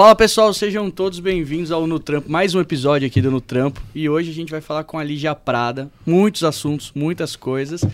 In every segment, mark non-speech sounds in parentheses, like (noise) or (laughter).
Fala pessoal, sejam todos bem-vindos ao No Trampo, mais um episódio aqui do No Trampo. E hoje a gente vai falar com a Lígia Prada, muitos assuntos, muitas coisas.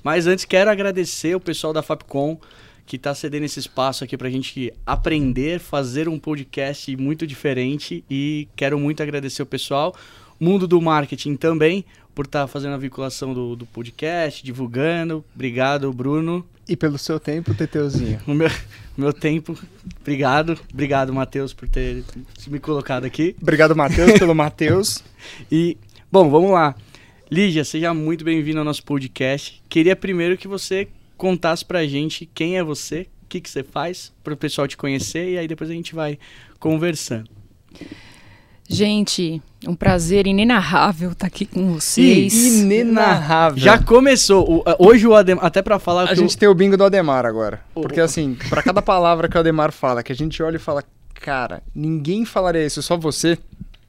Mas antes quero agradecer o pessoal da Fapcom que está cedendo esse espaço aqui para a gente aprender, fazer um podcast muito diferente. E quero muito agradecer o pessoal, mundo do marketing também, por estar tá fazendo a vinculação do, do podcast, divulgando. Obrigado, Bruno. E pelo seu tempo, Teteuzinho. O meu, (laughs) meu tempo. Obrigado. Obrigado, Matheus, por ter me colocado aqui. Obrigado, Matheus, pelo (laughs) Matheus. E, bom, vamos lá. Lígia, seja muito bem-vindo ao nosso podcast. Queria primeiro que você contasse pra gente quem é você, o que, que você faz, para o pessoal te conhecer, e aí depois a gente vai conversando. Gente, um prazer inenarrável estar tá aqui com vocês. Inenarrável. Já começou. Hoje o Ademar, até para falar. A gente o... tem o bingo do Ademar agora. Porque assim, para cada palavra que o Ademar fala, que a gente olha e fala, cara, ninguém falaria isso, só você.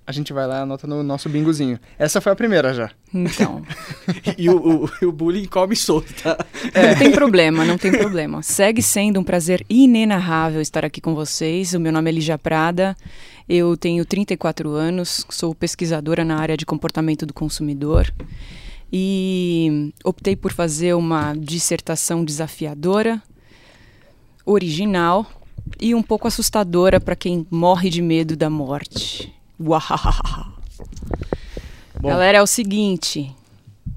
A gente vai lá e anota no nosso bingozinho. Essa foi a primeira já. Então. (laughs) e o, o, o, bullying come solto, tá? É. Não tem problema, não tem problema. Segue sendo um prazer inenarrável estar aqui com vocês. O meu nome é Lígia Prada. Eu tenho 34 anos, sou pesquisadora na área de comportamento do consumidor e optei por fazer uma dissertação desafiadora, original e um pouco assustadora para quem morre de medo da morte. Galera, é o seguinte,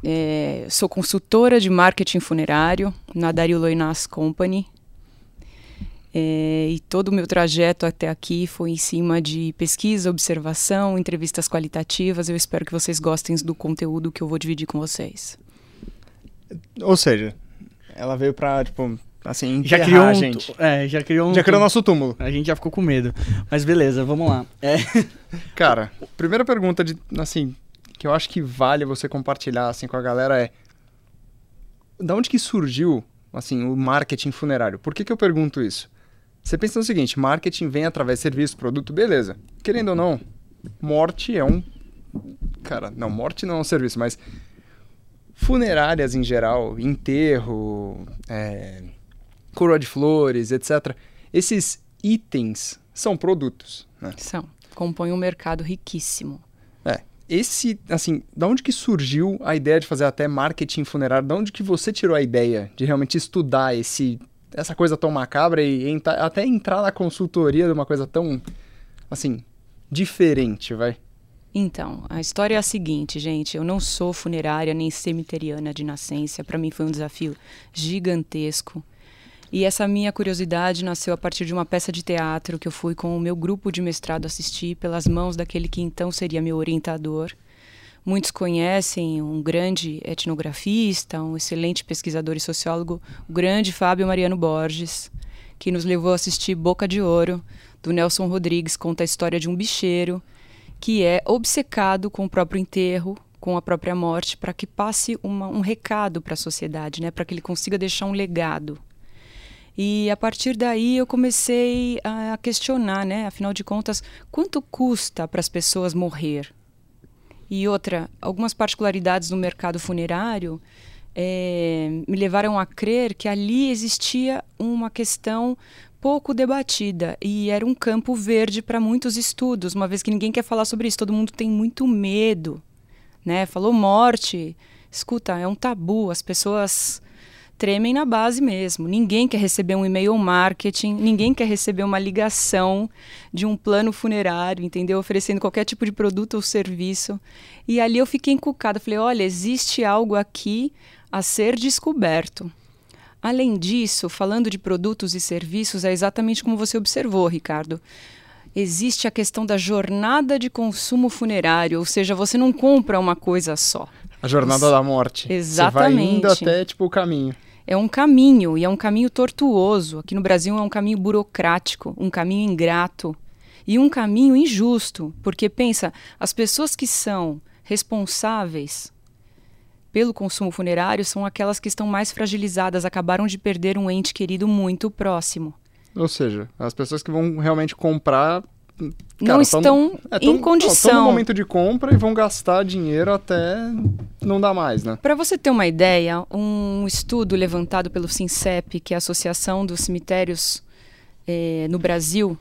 é, sou consultora de marketing funerário na Dario Loinas Company, é, e todo o meu trajeto até aqui foi em cima de pesquisa, observação, entrevistas qualitativas. Eu espero que vocês gostem do conteúdo que eu vou dividir com vocês. Ou seja, ela veio pra, tipo, assim, já criou um, a gente. É, já criou um, Já criou nosso túmulo. A gente já ficou com medo. Mas beleza, vamos lá. É. (laughs) Cara, primeira pergunta de, assim, que eu acho que vale você compartilhar, assim, com a galera é... Da onde que surgiu, assim, o marketing funerário? Por que que eu pergunto isso? Você pensa no seguinte, marketing vem através de serviço, produto, beleza. Querendo ou não, morte é um... Cara, não, morte não é um serviço, mas funerárias em geral, enterro, é, coroa de flores, etc. Esses itens são produtos, né? São. Compõem um mercado riquíssimo. É. Esse, assim, da onde que surgiu a ideia de fazer até marketing funerário? Da onde que você tirou a ideia de realmente estudar esse essa coisa tão macabra e entra, até entrar na consultoria de uma coisa tão, assim, diferente, vai? Então, a história é a seguinte, gente. Eu não sou funerária nem cemiteriana de nascença. Para mim foi um desafio gigantesco. E essa minha curiosidade nasceu a partir de uma peça de teatro que eu fui com o meu grupo de mestrado assistir pelas mãos daquele que então seria meu orientador, Muitos conhecem um grande etnografista, um excelente pesquisador e sociólogo, o grande Fábio Mariano Borges, que nos levou a assistir Boca de Ouro, do Nelson Rodrigues, conta a história de um bicheiro que é obcecado com o próprio enterro, com a própria morte, para que passe uma, um recado para a sociedade, né? para que ele consiga deixar um legado. E a partir daí eu comecei a questionar, né? afinal de contas, quanto custa para as pessoas morrer? E outra, algumas particularidades no mercado funerário é, me levaram a crer que ali existia uma questão pouco debatida e era um campo verde para muitos estudos, uma vez que ninguém quer falar sobre isso, todo mundo tem muito medo, né? Falou morte, escuta, é um tabu, as pessoas tremem na base mesmo. Ninguém quer receber um e-mail marketing, ninguém quer receber uma ligação de um plano funerário, entendeu? Oferecendo qualquer tipo de produto ou serviço. E ali eu fiquei encucada. Falei: olha, existe algo aqui a ser descoberto. Além disso, falando de produtos e serviços, é exatamente como você observou, Ricardo. Existe a questão da jornada de consumo funerário, ou seja, você não compra uma coisa só. A jornada Você... da morte. Exatamente. Você vai indo até tipo o caminho é um caminho e é um caminho tortuoso. Aqui no Brasil é um caminho burocrático, um caminho ingrato e um caminho injusto, porque pensa, as pessoas que são responsáveis pelo consumo funerário são aquelas que estão mais fragilizadas, acabaram de perder um ente querido muito próximo. Ou seja, as pessoas que vão realmente comprar Cara, não estão tão, é, tão, em condição. Estão no momento de compra e vão gastar dinheiro até não dar mais, né? Para você ter uma ideia, um estudo levantado pelo SINCEP, que é a Associação dos Cemitérios eh, no Brasil,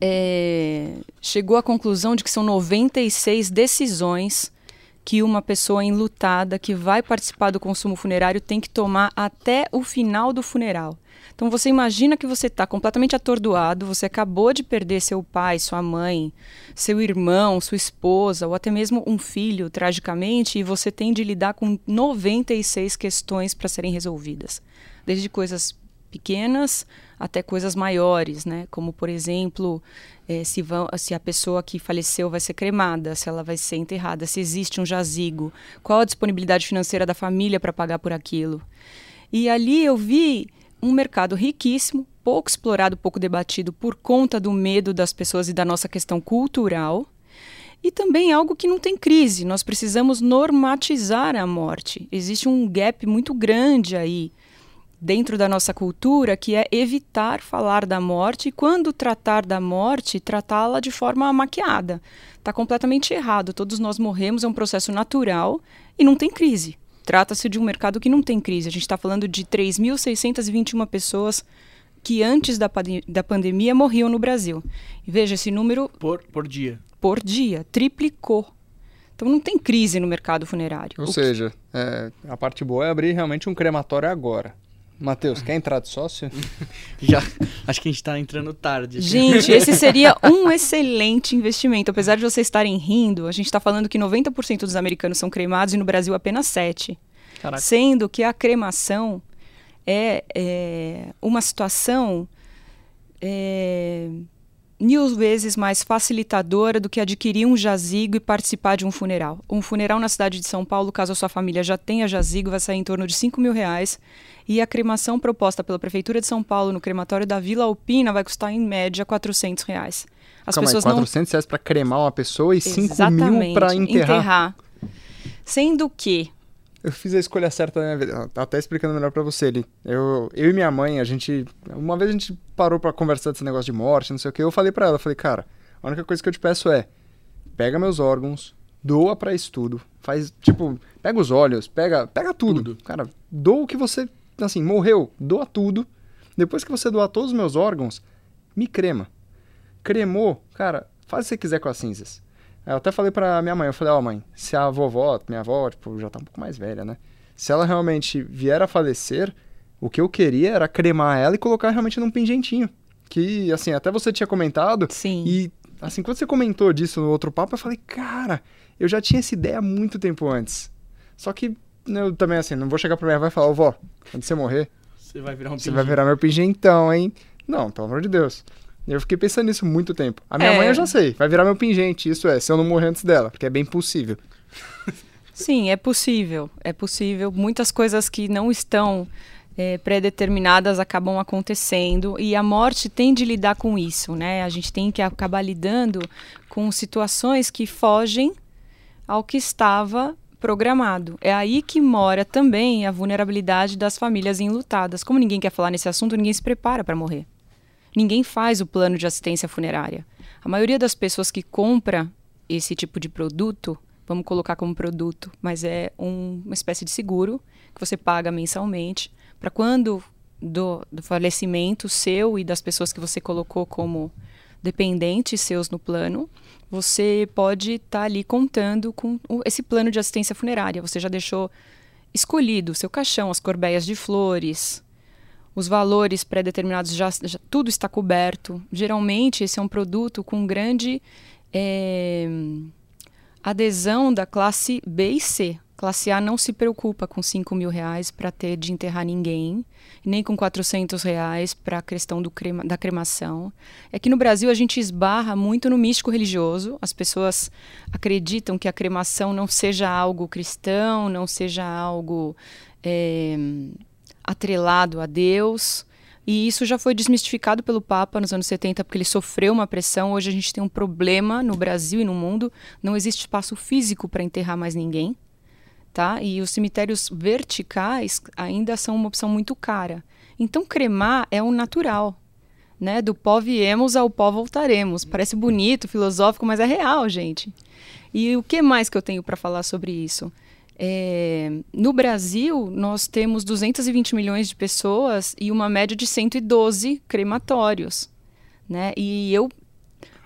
é, chegou à conclusão de que são 96 decisões que uma pessoa enlutada que vai participar do consumo funerário tem que tomar até o final do funeral. Então você imagina que você está completamente atordoado, você acabou de perder seu pai, sua mãe, seu irmão, sua esposa, ou até mesmo um filho, tragicamente, e você tem de lidar com 96 questões para serem resolvidas. Desde coisas pequenas até coisas maiores, né? Como por exemplo, é, se, vão, se a pessoa que faleceu vai ser cremada, se ela vai ser enterrada, se existe um jazigo, qual a disponibilidade financeira da família para pagar por aquilo. E ali eu vi um mercado riquíssimo, pouco explorado, pouco debatido por conta do medo das pessoas e da nossa questão cultural. E também algo que não tem crise. Nós precisamos normatizar a morte. Existe um gap muito grande aí dentro da nossa cultura que é evitar falar da morte e quando tratar da morte, tratá-la de forma maquiada. Está completamente errado. Todos nós morremos, é um processo natural e não tem crise. Trata-se de um mercado que não tem crise. A gente está falando de 3.621 pessoas que antes da, da pandemia morriam no Brasil. E veja esse número. Por, por dia. Por dia. Triplicou. Então não tem crise no mercado funerário. Ou o seja, que... é, a parte boa é abrir realmente um crematório agora. Matheus, quer entrar de sócio? (laughs) Já, acho que a gente está entrando tarde. Gente, esse seria (laughs) um excelente investimento. Apesar de vocês estarem rindo, a gente está falando que 90% dos americanos são cremados e no Brasil apenas 7%. Caraca. Sendo que a cremação é, é uma situação é, mil vezes mais facilitadora do que adquirir um jazigo e participar de um funeral. Um funeral na cidade de São Paulo, caso a sua família já tenha jazigo, vai sair em torno de 5 mil reais. E a cremação proposta pela Prefeitura de São Paulo no crematório da Vila Alpina vai custar, em média, 400 reais. As Calma pessoas aí, 400 não... reais para cremar uma pessoa e 5 mil para enterrar. enterrar. Sendo que eu fiz a escolha certa na minha vida. Até explicando melhor para você ali. Eu, eu e minha mãe, a gente. Uma vez a gente parou para conversar desse negócio de morte, não sei o que. Eu falei para ela, falei, cara, a única coisa que eu te peço é: pega meus órgãos, doa para estudo. Faz, tipo, pega os olhos, pega, pega tudo. tudo. Cara, doa o que você. Assim, morreu, doa tudo. Depois que você doar todos os meus órgãos, me crema. Cremou, cara, faz o que você quiser com as cinzas. Eu até falei pra minha mãe, eu falei, ó oh, mãe, se a vovó, minha avó, tipo, já tá um pouco mais velha, né? Se ela realmente vier a falecer, o que eu queria era cremar ela e colocar realmente num pingentinho. Que, assim, até você tinha comentado. Sim. E, assim, quando você comentou disso no outro papo, eu falei, cara, eu já tinha essa ideia há muito tempo antes. Só que eu também, assim, não vou chegar pra minha avó e falar, vó, quando você morrer, você vai virar um Você vai virar meu pingentão, hein? Não, pelo amor de Deus. Eu fiquei pensando nisso muito tempo. A minha é. mãe eu já sei, vai virar meu pingente, isso é, se eu não morrer antes dela, porque é bem possível. Sim, é possível. É possível. Muitas coisas que não estão é, pré-determinadas acabam acontecendo e a morte tem de lidar com isso, né? A gente tem que acabar lidando com situações que fogem ao que estava programado. É aí que mora também a vulnerabilidade das famílias enlutadas. Como ninguém quer falar nesse assunto, ninguém se prepara para morrer. Ninguém faz o plano de assistência funerária. A maioria das pessoas que compra esse tipo de produto, vamos colocar como produto, mas é um, uma espécie de seguro que você paga mensalmente para quando do, do falecimento seu e das pessoas que você colocou como dependentes seus no plano, você pode estar tá ali contando com esse plano de assistência funerária. Você já deixou escolhido o seu caixão, as corbeias de flores, os valores pré-determinados já, já, tudo está coberto. Geralmente esse é um produto com grande é, adesão da classe B e C. Classe A não se preocupa com 5 mil reais para ter de enterrar ninguém, nem com 400 reais para a questão crema, da cremação. É que no Brasil a gente esbarra muito no místico religioso. As pessoas acreditam que a cremação não seja algo cristão, não seja algo é, atrelado a Deus. E isso já foi desmistificado pelo Papa nos anos 70, porque ele sofreu uma pressão. Hoje a gente tem um problema no Brasil e no mundo. Não existe espaço físico para enterrar mais ninguém. Tá? E os cemitérios verticais ainda são uma opção muito cara. Então, cremar é um natural. Né? Do pó viemos ao pó voltaremos. Parece bonito, filosófico, mas é real, gente. E o que mais que eu tenho para falar sobre isso? É, no Brasil, nós temos 220 milhões de pessoas e uma média de 112 crematórios. Né? E eu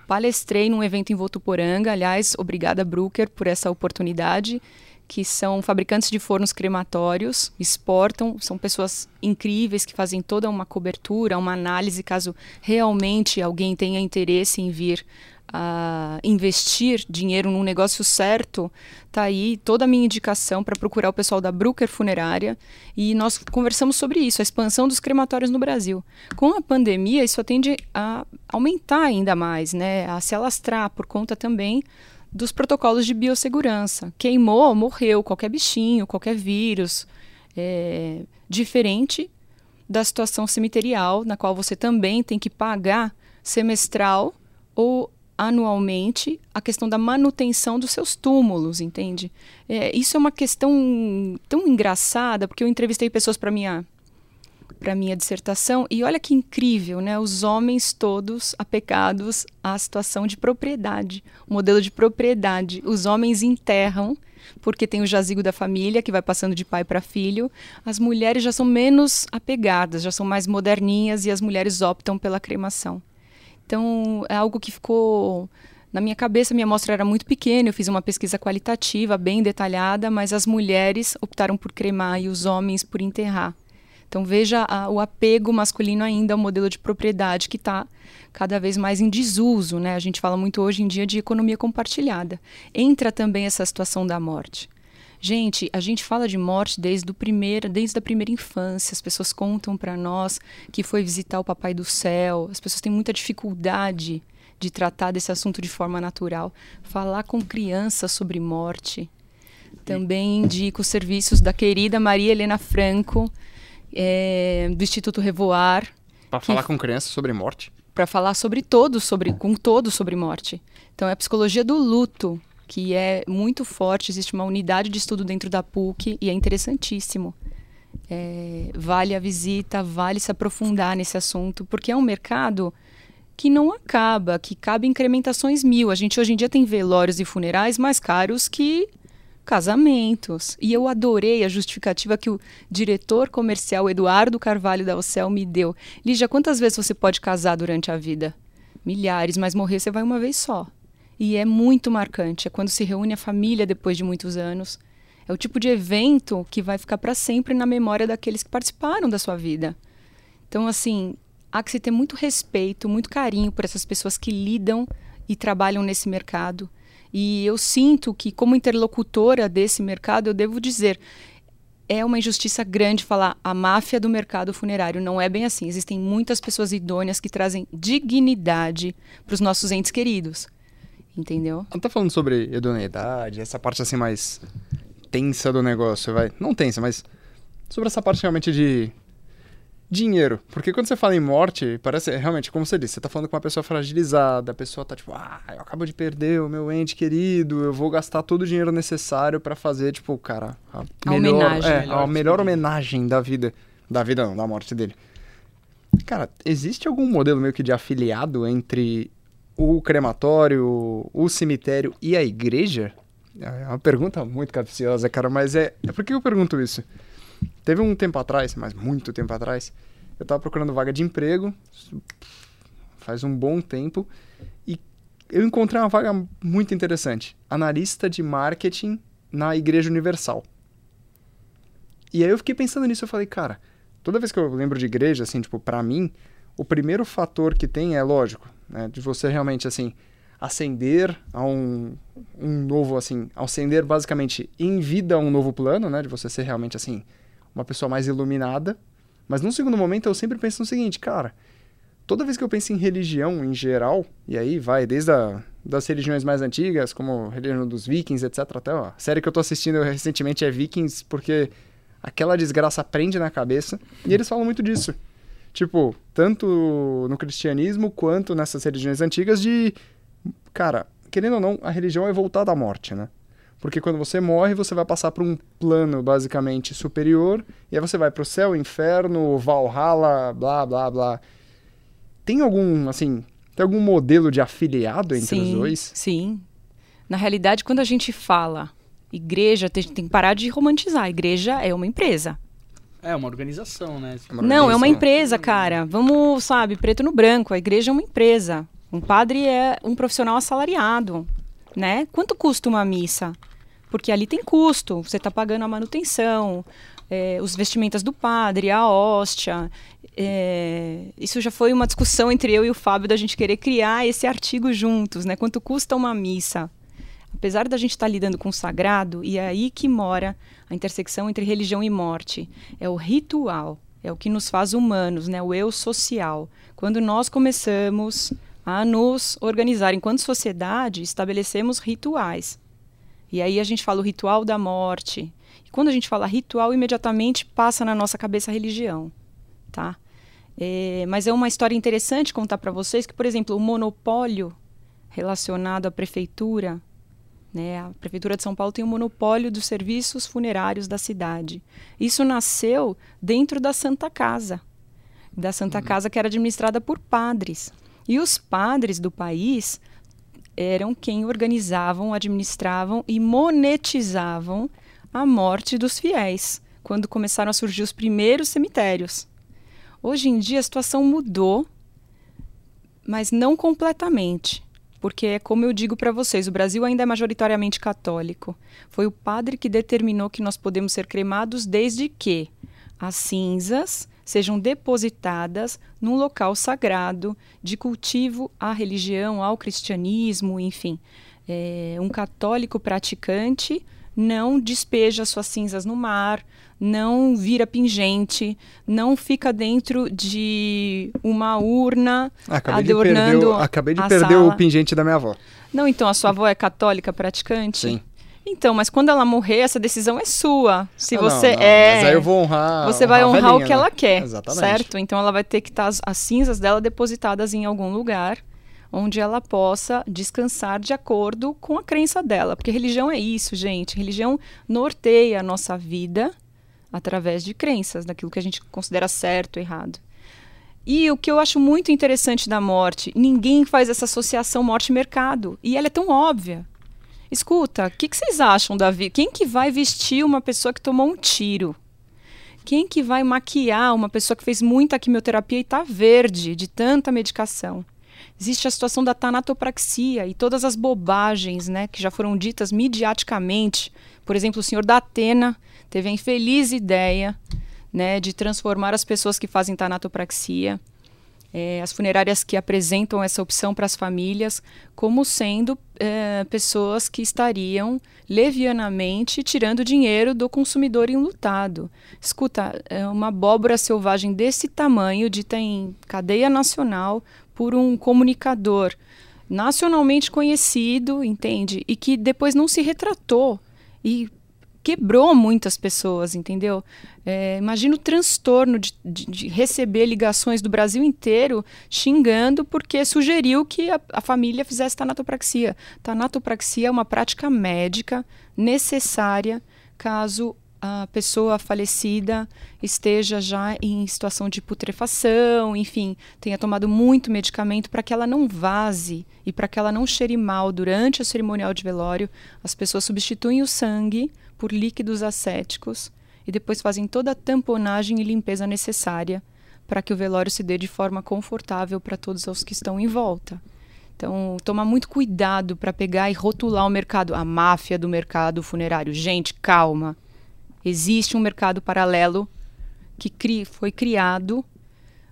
palestrei num evento em Votuporanga. Aliás, obrigada, Brooker, por essa oportunidade. Que são fabricantes de fornos crematórios, exportam, são pessoas incríveis que fazem toda uma cobertura, uma análise, caso realmente alguém tenha interesse em vir a investir dinheiro num negócio certo, tá aí toda a minha indicação para procurar o pessoal da Brooker Funerária e nós conversamos sobre isso, a expansão dos crematórios no Brasil. Com a pandemia, isso tende a aumentar ainda mais, né, a se alastrar por conta também dos protocolos de biossegurança. Queimou, morreu qualquer bichinho, qualquer vírus, é, diferente da situação cemiterial, na qual você também tem que pagar semestral ou anualmente a questão da manutenção dos seus túmulos, entende? É, isso é uma questão tão engraçada, porque eu entrevistei pessoas para minha para minha dissertação e olha que incrível, né? Os homens todos apegados à situação de propriedade, o modelo de propriedade. Os homens enterram porque tem o jazigo da família que vai passando de pai para filho. As mulheres já são menos apegadas, já são mais moderninhas e as mulheres optam pela cremação. Então, é algo que ficou na minha cabeça. Minha amostra era muito pequena, eu fiz uma pesquisa qualitativa, bem detalhada, mas as mulheres optaram por cremar e os homens por enterrar. Então, veja a, o apego masculino ainda ao modelo de propriedade que está cada vez mais em desuso. Né? A gente fala muito hoje em dia de economia compartilhada. Entra também essa situação da morte. Gente, a gente fala de morte desde, o primeiro, desde a primeira infância. As pessoas contam para nós que foi visitar o Papai do Céu. As pessoas têm muita dificuldade de tratar desse assunto de forma natural. Falar com crianças sobre morte. Também indico os serviços da querida Maria Helena Franco, é, do Instituto Revoar. Para falar com crianças sobre morte? Para falar sobre todos, sobre, com todos sobre morte. Então, é a psicologia do luto que é muito forte. Existe uma unidade de estudo dentro da PUC e é interessantíssimo. É, vale a visita, vale se aprofundar nesse assunto, porque é um mercado que não acaba, que cabe incrementações mil. A gente hoje em dia tem velórios e funerais mais caros que casamentos. E eu adorei a justificativa que o diretor comercial Eduardo Carvalho da Ocel me deu. Lígia, quantas vezes você pode casar durante a vida? Milhares, mas morrer você vai uma vez só. E é muito marcante. É quando se reúne a família depois de muitos anos. É o tipo de evento que vai ficar para sempre na memória daqueles que participaram da sua vida. Então, assim, há que se ter muito respeito, muito carinho por essas pessoas que lidam e trabalham nesse mercado. E eu sinto que, como interlocutora desse mercado, eu devo dizer. É uma injustiça grande falar a máfia do mercado funerário. Não é bem assim. Existem muitas pessoas idôneas que trazem dignidade para os nossos entes queridos entendeu? Não tá falando sobre idoneidade, essa parte assim mais tensa do negócio, vai. Não tensa, mas sobre essa parte realmente de dinheiro. Porque quando você fala em morte, parece realmente, como você disse, você tá falando com uma pessoa fragilizada, a pessoa tá tipo, ah, eu acabo de perder o meu ente querido, eu vou gastar todo o dinheiro necessário para fazer, tipo, cara, a, a melhor, homenagem. É, a melhor homenagem da vida. Da vida não, da morte dele. Cara, existe algum modelo meio que de afiliado entre o crematório, o cemitério e a igreja? É uma pergunta muito capciosa, cara, mas é, é por que eu pergunto isso? Teve um tempo atrás, mas muito tempo atrás, eu tava procurando vaga de emprego, faz um bom tempo, e eu encontrei uma vaga muito interessante, analista de marketing na Igreja Universal. E aí eu fiquei pensando nisso, eu falei, cara, toda vez que eu lembro de igreja, assim, tipo, para mim, o primeiro fator que tem é, lógico, né, de você realmente, assim, ascender a um, um novo, assim, ascender basicamente em vida a um novo plano, né, de você ser realmente, assim, uma pessoa mais iluminada. Mas num segundo momento eu sempre penso no seguinte, cara, toda vez que eu penso em religião em geral, e aí vai desde a, das religiões mais antigas, como a religião dos vikings, etc, até ó, a série que eu tô assistindo recentemente é Vikings, porque aquela desgraça prende na cabeça, e eles falam muito disso tipo, tanto no cristianismo quanto nessas religiões antigas de, cara, querendo ou não, a religião é voltada à morte, né? Porque quando você morre, você vai passar para um plano basicamente superior, e aí você vai para o céu, inferno, Valhalla, blá, blá, blá. Tem algum, assim, tem algum modelo de afiliado entre sim, os dois? Sim. Na realidade, quando a gente fala igreja, tem, tem que parar de romantizar. A igreja é uma empresa. É uma organização, né? Uma Não, é uma empresa, cara. Vamos, sabe, preto no branco. A igreja é uma empresa. Um padre é um profissional assalariado, né? Quanto custa uma missa? Porque ali tem custo, você está pagando a manutenção, é, os vestimentas do padre, a hóstia. É, isso já foi uma discussão entre eu e o Fábio da gente querer criar esse artigo juntos, né? Quanto custa uma missa? Apesar da gente estar tá lidando com o sagrado, e é aí que mora a intersecção entre religião e morte. É o ritual, é o que nos faz humanos, né? o eu social. Quando nós começamos a nos organizar enquanto sociedade, estabelecemos rituais. E aí a gente fala o ritual da morte. E quando a gente fala ritual, imediatamente passa na nossa cabeça a religião, tá? É, mas é uma história interessante contar para vocês que, por exemplo, o monopólio relacionado à prefeitura né? A Prefeitura de São Paulo tem o monopólio dos serviços funerários da cidade. Isso nasceu dentro da Santa Casa, da Santa uhum. Casa que era administrada por padres. E os padres do país eram quem organizavam, administravam e monetizavam a morte dos fiéis, quando começaram a surgir os primeiros cemitérios. Hoje em dia a situação mudou, mas não completamente porque é como eu digo para vocês, o Brasil ainda é majoritariamente católico. Foi o padre que determinou que nós podemos ser cremados desde que as cinzas sejam depositadas num local sagrado de cultivo à religião, ao cristianismo, enfim. É, um católico praticante não despeja suas cinzas no mar, não vira pingente, não fica dentro de uma urna acabei adornando de perder, Acabei de perder sala. o pingente da minha avó. Não, então a sua avó é católica praticante? Sim. Então, mas quando ela morrer, essa decisão é sua. Se ah, você não, não, é, mas aí eu vou honrar. você vai honrar velhinha, o que ela né? quer, Exatamente. certo? Então ela vai ter que estar as, as cinzas dela depositadas em algum lugar onde ela possa descansar de acordo com a crença dela, porque religião é isso, gente. Religião norteia a nossa vida através de crenças, daquilo que a gente considera certo, errado. E o que eu acho muito interessante da morte, ninguém faz essa associação morte-mercado. E ela é tão óbvia. Escuta, o que, que, vocês acham, Davi? Quem que vai vestir uma pessoa que tomou um tiro? Quem que vai maquiar uma pessoa que fez muita quimioterapia e está verde de tanta medicação? Existe a situação da tanatopraxia e todas as bobagens né, que já foram ditas midiaticamente. Por exemplo, o senhor da Atena teve a infeliz ideia né, de transformar as pessoas que fazem tanatopraxia, é, as funerárias que apresentam essa opção para as famílias, como sendo é, pessoas que estariam levianamente tirando dinheiro do consumidor enlutado. Escuta, é uma abóbora selvagem desse tamanho, dita em cadeia nacional por um comunicador nacionalmente conhecido, entende? E que depois não se retratou. E quebrou muitas pessoas, entendeu? É, imagina o transtorno de, de, de, receber ligações do Brasil inteiro xingando porque sugeriu que a, a, família fizesse tanatopraxia. Tanatopraxia é uma prática médica necessária caso a pessoa falecida esteja já em situação de putrefação, enfim, tenha tomado muito medicamento para que ela não vaze e para que ela não cheire mal durante o cerimonial de velório. As pessoas substituem o sangue por líquidos acéticos e depois fazem toda a tamponagem e limpeza necessária para que o velório se dê de forma confortável para todos os que estão em volta. Então, tomar muito cuidado para pegar e rotular o mercado, a máfia do mercado funerário. Gente, calma. Existe um mercado paralelo que cri foi criado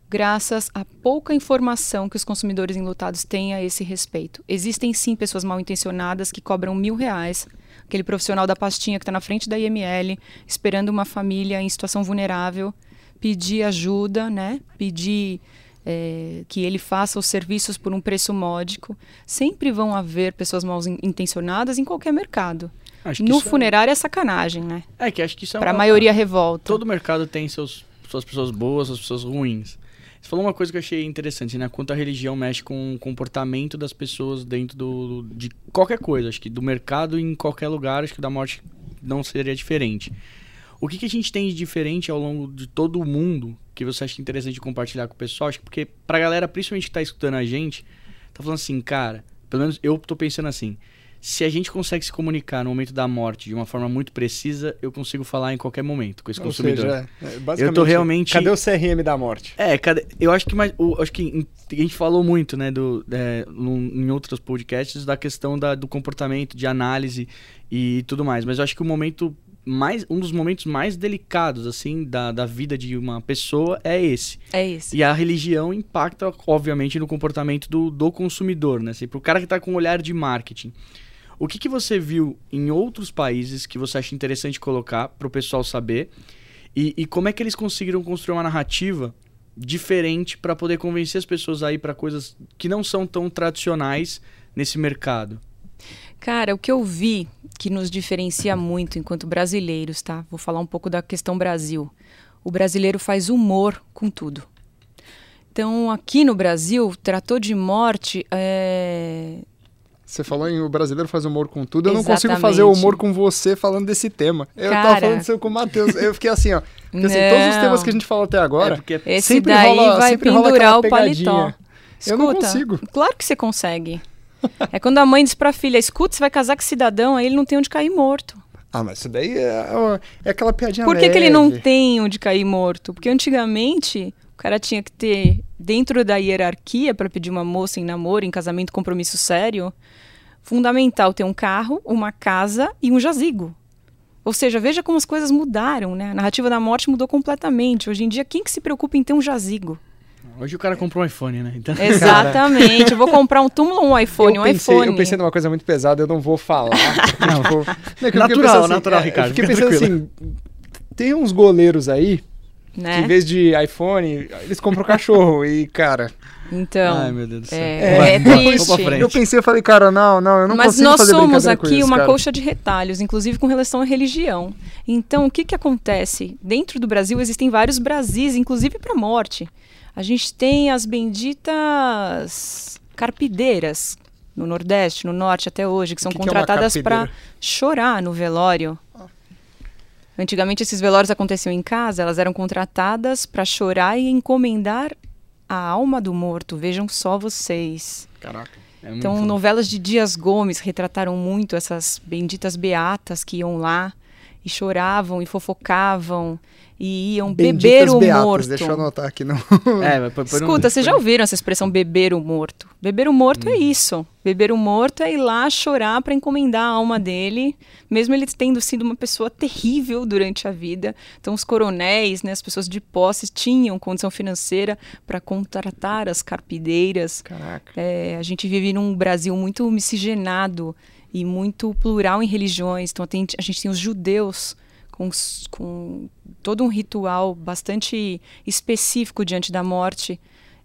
graças à pouca informação que os consumidores enlutados têm a esse respeito. Existem sim pessoas mal intencionadas que cobram mil reais aquele profissional da pastinha que está na frente da IML, esperando uma família em situação vulnerável, pedir ajuda, né? pedir é, que ele faça os serviços por um preço módico. Sempre vão haver pessoas mal intencionadas em qualquer mercado. No é funerário é... é... sacanagem, né? É que acho que isso é Para a maioria revolta. Todo mercado tem seus, suas pessoas boas, suas pessoas ruins. Você falou uma coisa que eu achei interessante, né? Quanto a religião mexe com o comportamento das pessoas dentro do, de qualquer coisa. Acho que do mercado em qualquer lugar, acho que da morte não seria diferente. O que, que a gente tem de diferente ao longo de todo o mundo que você acha interessante compartilhar com o pessoal? Acho que porque pra galera, principalmente que tá escutando a gente, tá falando assim, cara, pelo menos eu tô pensando assim, se a gente consegue se comunicar no momento da morte de uma forma muito precisa, eu consigo falar em qualquer momento com esse Ou consumidor. seja, é, é, eu basicamente, tô realmente. Cadê o CRM da morte? É, cadê... eu acho que mais. o- acho que a gente falou muito, né, do, é, em outros podcasts, da questão da- do comportamento, de análise e tudo mais. Mas eu acho que o momento mais. Um dos momentos mais delicados, assim, da, da vida de uma pessoa é esse. É isso. E a religião impacta, obviamente, no comportamento do, do consumidor, né? Assim, pro cara que tá com um olhar de marketing. O que, que você viu em outros países que você acha interessante colocar pro pessoal saber? E, e como é que eles conseguiram construir uma narrativa diferente para poder convencer as pessoas a ir para coisas que não são tão tradicionais nesse mercado? Cara, o que eu vi que nos diferencia muito enquanto brasileiros, tá? Vou falar um pouco da questão Brasil. O brasileiro faz humor com tudo. Então, aqui no Brasil, tratou de morte. É... Você falou em o brasileiro faz humor com tudo, eu não consigo fazer humor com você falando desse tema. Eu tava Cara. falando isso com o Matheus. Eu fiquei assim, ó. Porque assim, todos os temas que a gente falou até agora, É porque Esse sempre daí rola- vai sempre pendurar o paletó. pegadinha. Eu não Escuta, consigo. Claro que você consegue. É quando a mãe diz pra filha: escuta, você vai casar com cidadão, aí ele não tem onde cair morto. Ah, mas isso daí é, é aquela piadinha Por que, que ele não leve. tem onde cair morto? Porque antigamente o cara tinha que ter, dentro da hierarquia, para pedir uma moça em namoro, em casamento, compromisso sério, fundamental ter um carro, uma casa e um jazigo. Ou seja, veja como as coisas mudaram, né? A narrativa da morte mudou completamente. Hoje em dia, quem que se preocupa em ter um jazigo? hoje o cara comprou um iPhone, né? Então, (laughs) Exatamente. Eu vou comprar um túmulo ou um iPhone? eu um pensei, iPhone. Eu pensei numa coisa muito pesada, eu não vou falar. Não. (laughs) tipo, não, é que eu fiquei Natural, assim, natural, é, Ricardo, Eu fiquei pensando assim, tem uns goleiros aí que né? em vez de iPhone, eles compram cachorro. e, cara, Então, Ai, meu Deus do céu. é, é vamos triste. eu pensei, eu falei, cara, não, não, eu não Mas consigo nós fazer somos brincadeira com aqui isso, uma cara. colcha de retalhos, inclusive com relação à religião. Então, o que, que acontece? Dentro do Brasil existem vários Brasis, inclusive para morte. A gente tem as benditas carpideiras no Nordeste, no Norte até hoje, que são que é contratadas para carpideira? chorar no velório. Antigamente esses velórios aconteciam em casa, elas eram contratadas para chorar e encomendar a alma do morto. Vejam só vocês. Caraca. É Então, novelas de Dias Gomes retrataram muito essas benditas beatas que iam lá e choravam e fofocavam e iam beber Benditas o beatas, morto. Deixa eu anotar aqui. Não. (laughs) É, Escuta, vocês já ouviram essa expressão beber o morto? Beber o morto Hum. é isso. Beber o morto é ir lá chorar para encomendar a alma dele, mesmo ele tendo sido uma pessoa terrível durante a vida. Então, os coronéis, né, as pessoas de posse, tinham condição financeira para contratar as carpideiras. Caraca. É, a gente vive num Brasil muito miscigenado e muito plural em religiões. Então, tem- a gente tem os judeus com, com todo um ritual bastante específico diante da morte.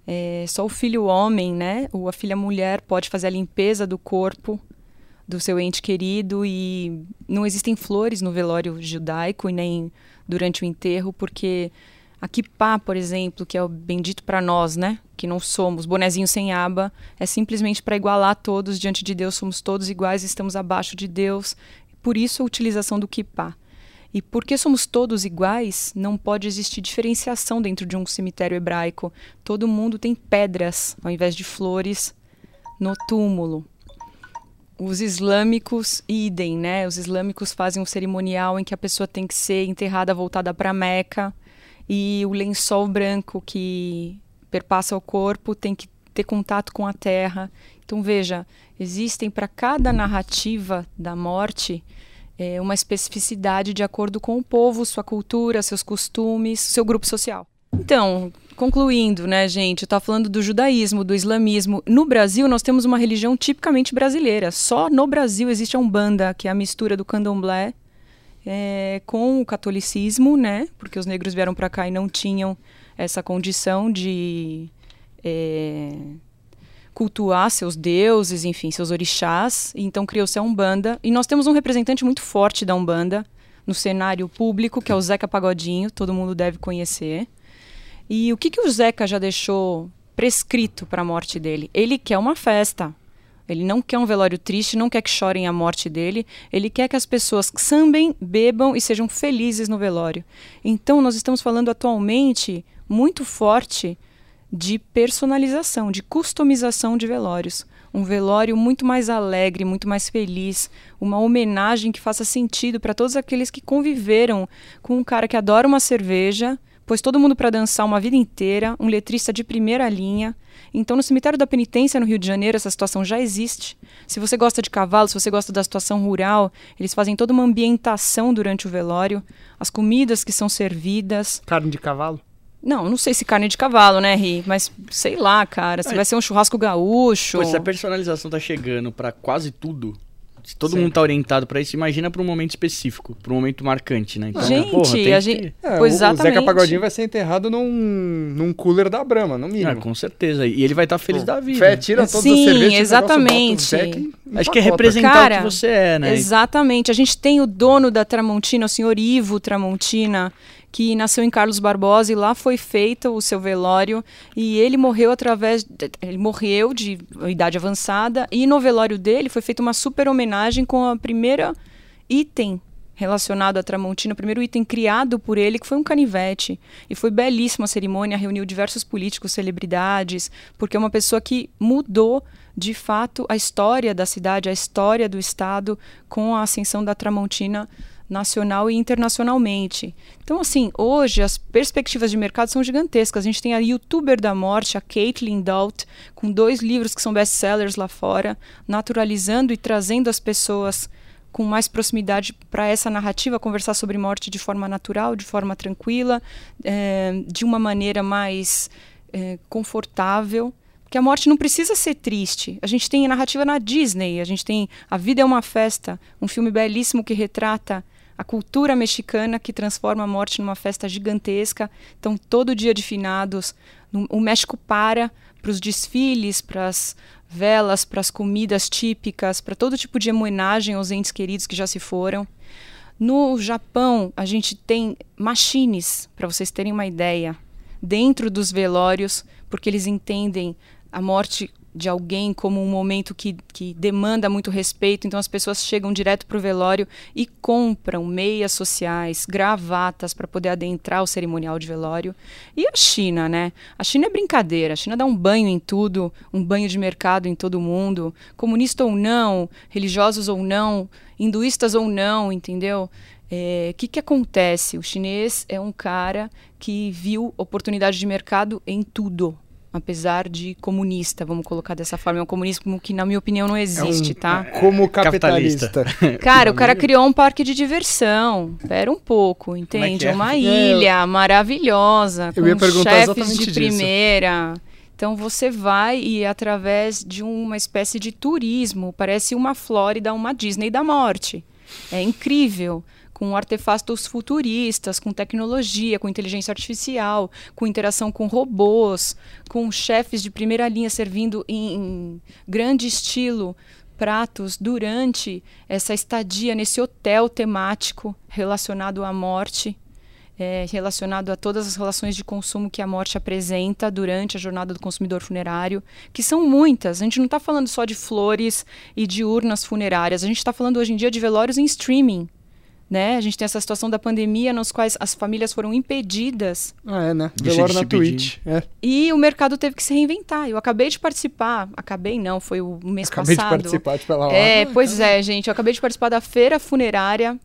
É, só o filho homem, né, ou a filha mulher pode fazer a limpeza do corpo do seu ente querido e não existem flores no velório judaico e nem durante o enterro, porque a kippah, por exemplo, que é o bendito para nós, né, que não somos, bonezinho sem aba, é simplesmente para igualar todos diante de Deus, somos todos iguais, estamos abaixo de Deus. Por isso a utilização do kippah. E porque somos todos iguais, não pode existir diferenciação dentro de um cemitério hebraico. Todo mundo tem pedras ao invés de flores no túmulo. Os islâmicos, idem, né? Os islâmicos fazem um cerimonial em que a pessoa tem que ser enterrada voltada para Meca e o lençol branco que perpassa o corpo tem que ter contato com a terra. Então veja, existem para cada narrativa da morte é, uma especificidade de acordo com o povo, sua cultura, seus costumes, seu grupo social. Então, concluindo, né, gente, estava falando do judaísmo, do islamismo. No Brasil, nós temos uma religião tipicamente brasileira. Só no Brasil existe a Umbanda, que é a mistura do candomblé é, com o catolicismo, né? Porque os negros vieram para cá e não tinham essa condição de é, cultuar seus deuses, enfim, seus orixás. Então criou-se a Umbanda. E nós temos um representante muito forte da Umbanda no cenário público, que é o Zeca Pagodinho, todo mundo deve conhecer. E o que, que o Zeca já deixou prescrito para a morte dele? Ele quer uma festa. Ele não quer um velório triste, não quer que chorem a morte dele. Ele quer que as pessoas sambem, bebam e sejam felizes no velório. Então, nós estamos falando atualmente muito forte de personalização, de customização de velórios. um velório muito mais alegre, muito mais feliz, uma homenagem que faça sentido para todos aqueles que conviveram com um cara que adora uma cerveja, pôs todo mundo para dançar uma vida inteira, um letrista de primeira linha. Então, no cemitério da Penitência, no Rio de Janeiro, essa situação já existe. Se você gosta de cavalo, se você gosta da situação rural, eles fazem toda uma ambientação durante o velório, as comidas que são servidas. Carne de cavalo? Não, não sei se carne de cavalo, né, Ri? Mas sei lá, cara. Se vai ser um churrasco gaúcho. Pô, se a personalização tá chegando para quase tudo, se todo Sim. mundo tá orientado para isso, imagina para um momento específico, para um momento marcante, né? Então, gente, porra, a gente... É, pois o, exatamente. o Zeca Pagodinho vai ser enterrado num, num cooler da Brahma, no mínimo. Ah, com certeza. E ele vai estar tá feliz Pô, da vida. Fé, tira todas Sim, as cervejas, exatamente. Acho que é representar Cara, o que você é, né? Exatamente. A gente tem o dono da Tramontina, o senhor Ivo Tramontina, que nasceu em Carlos Barbosa e lá foi feito o seu velório e ele morreu através de, ele morreu de idade avançada e no velório dele foi feita uma super homenagem com a primeira item relacionado à Tramontina, o primeiro item criado por ele, que foi um canivete. E foi belíssima a cerimônia, reuniu diversos políticos, celebridades, porque é uma pessoa que mudou de fato a história da cidade, a história do estado com a ascensão da Tramontina nacional e internacionalmente. Então, assim, hoje as perspectivas de mercado são gigantescas. A gente tem a youtuber da morte, a Caitlyn Daut, com dois livros que são best-sellers lá fora, naturalizando e trazendo as pessoas com mais proximidade para essa narrativa, conversar sobre morte de forma natural, de forma tranquila, é, de uma maneira mais é, confortável. Porque a morte não precisa ser triste. A gente tem a narrativa na Disney, a gente tem A Vida é uma Festa, um filme belíssimo que retrata a cultura mexicana que transforma a morte numa festa gigantesca. Então, todo dia de finados, o México para para os desfiles, para as velas, para as comidas típicas, para todo tipo de homenagem aos entes queridos que já se foram. No Japão, a gente tem machines, para vocês terem uma ideia, dentro dos velórios, porque eles entendem a morte de alguém como um momento que, que demanda muito respeito, então as pessoas chegam direto para o velório e compram meias sociais, gravatas para poder adentrar o cerimonial de velório. E a China, né? A China é brincadeira, a China dá um banho em tudo, um banho de mercado em todo mundo, comunista ou não, religiosos ou não, hinduístas ou não, entendeu? O é, que, que acontece? O chinês é um cara que viu oportunidade de mercado em tudo apesar de comunista, vamos colocar dessa forma. É um comunismo que, na minha opinião, não existe, é um, tá? Como capitalista. capitalista. (laughs) Cara, o cara criou um parque de diversão. Espera um pouco, é entende? É é? Uma ilha maravilhosa, Eu com chefes de primeira. Então você vai e através de uma espécie de turismo, parece uma Flórida, uma Disney da morte. É incrível com artefatos futuristas, com tecnologia, com inteligência artificial, com interação com robôs, com chefes de primeira linha servindo em, grande estilo pratos durante essa estadia nesse hotel temático relacionado à morte. É, relacionado a todas as relações de consumo que a morte apresenta durante a jornada do consumidor funerário, que são muitas. A gente não está falando só de flores e de urnas funerárias, a gente está falando hoje em dia de velórios em streaming. Né? A gente tem essa situação da pandemia nos quais as famílias foram impedidas. Ah, é, né? Velório na Twitch. É. E o mercado teve que se reinventar. Eu acabei de participar, acabei não, foi o mês acabei passado. Acabei de participar, de falar É, pois é, gente, eu acabei de participar da feira funerária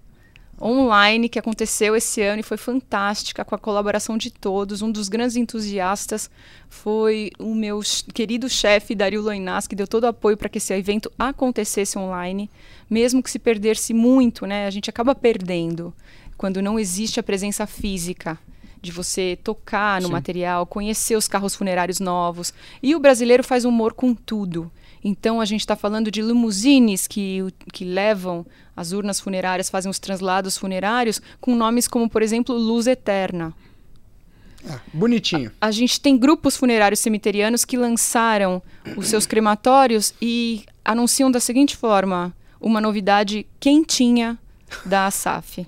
online que aconteceu esse ano e foi fantástica com a colaboração de todos. Um dos grandes entusiastas foi o meu querido chefe Dario Loinas, que deu todo o apoio para que esse evento acontecesse online, mesmo que se perdesse muito, né? A gente acaba perdendo quando não existe a presença física de você tocar no Sim. material, conhecer os carros funerários novos. E o brasileiro faz humor com tudo. Então a gente está falando de limusines que, que levam as urnas funerárias, fazem os translados funerários com nomes como, por exemplo, Luz Eterna. Ah, bonitinho. A, a, gente tem grupos funerários cemiterianos que lançaram os seus crematórios e anunciam da seguinte forma: uma novidade quentinha da ASAF.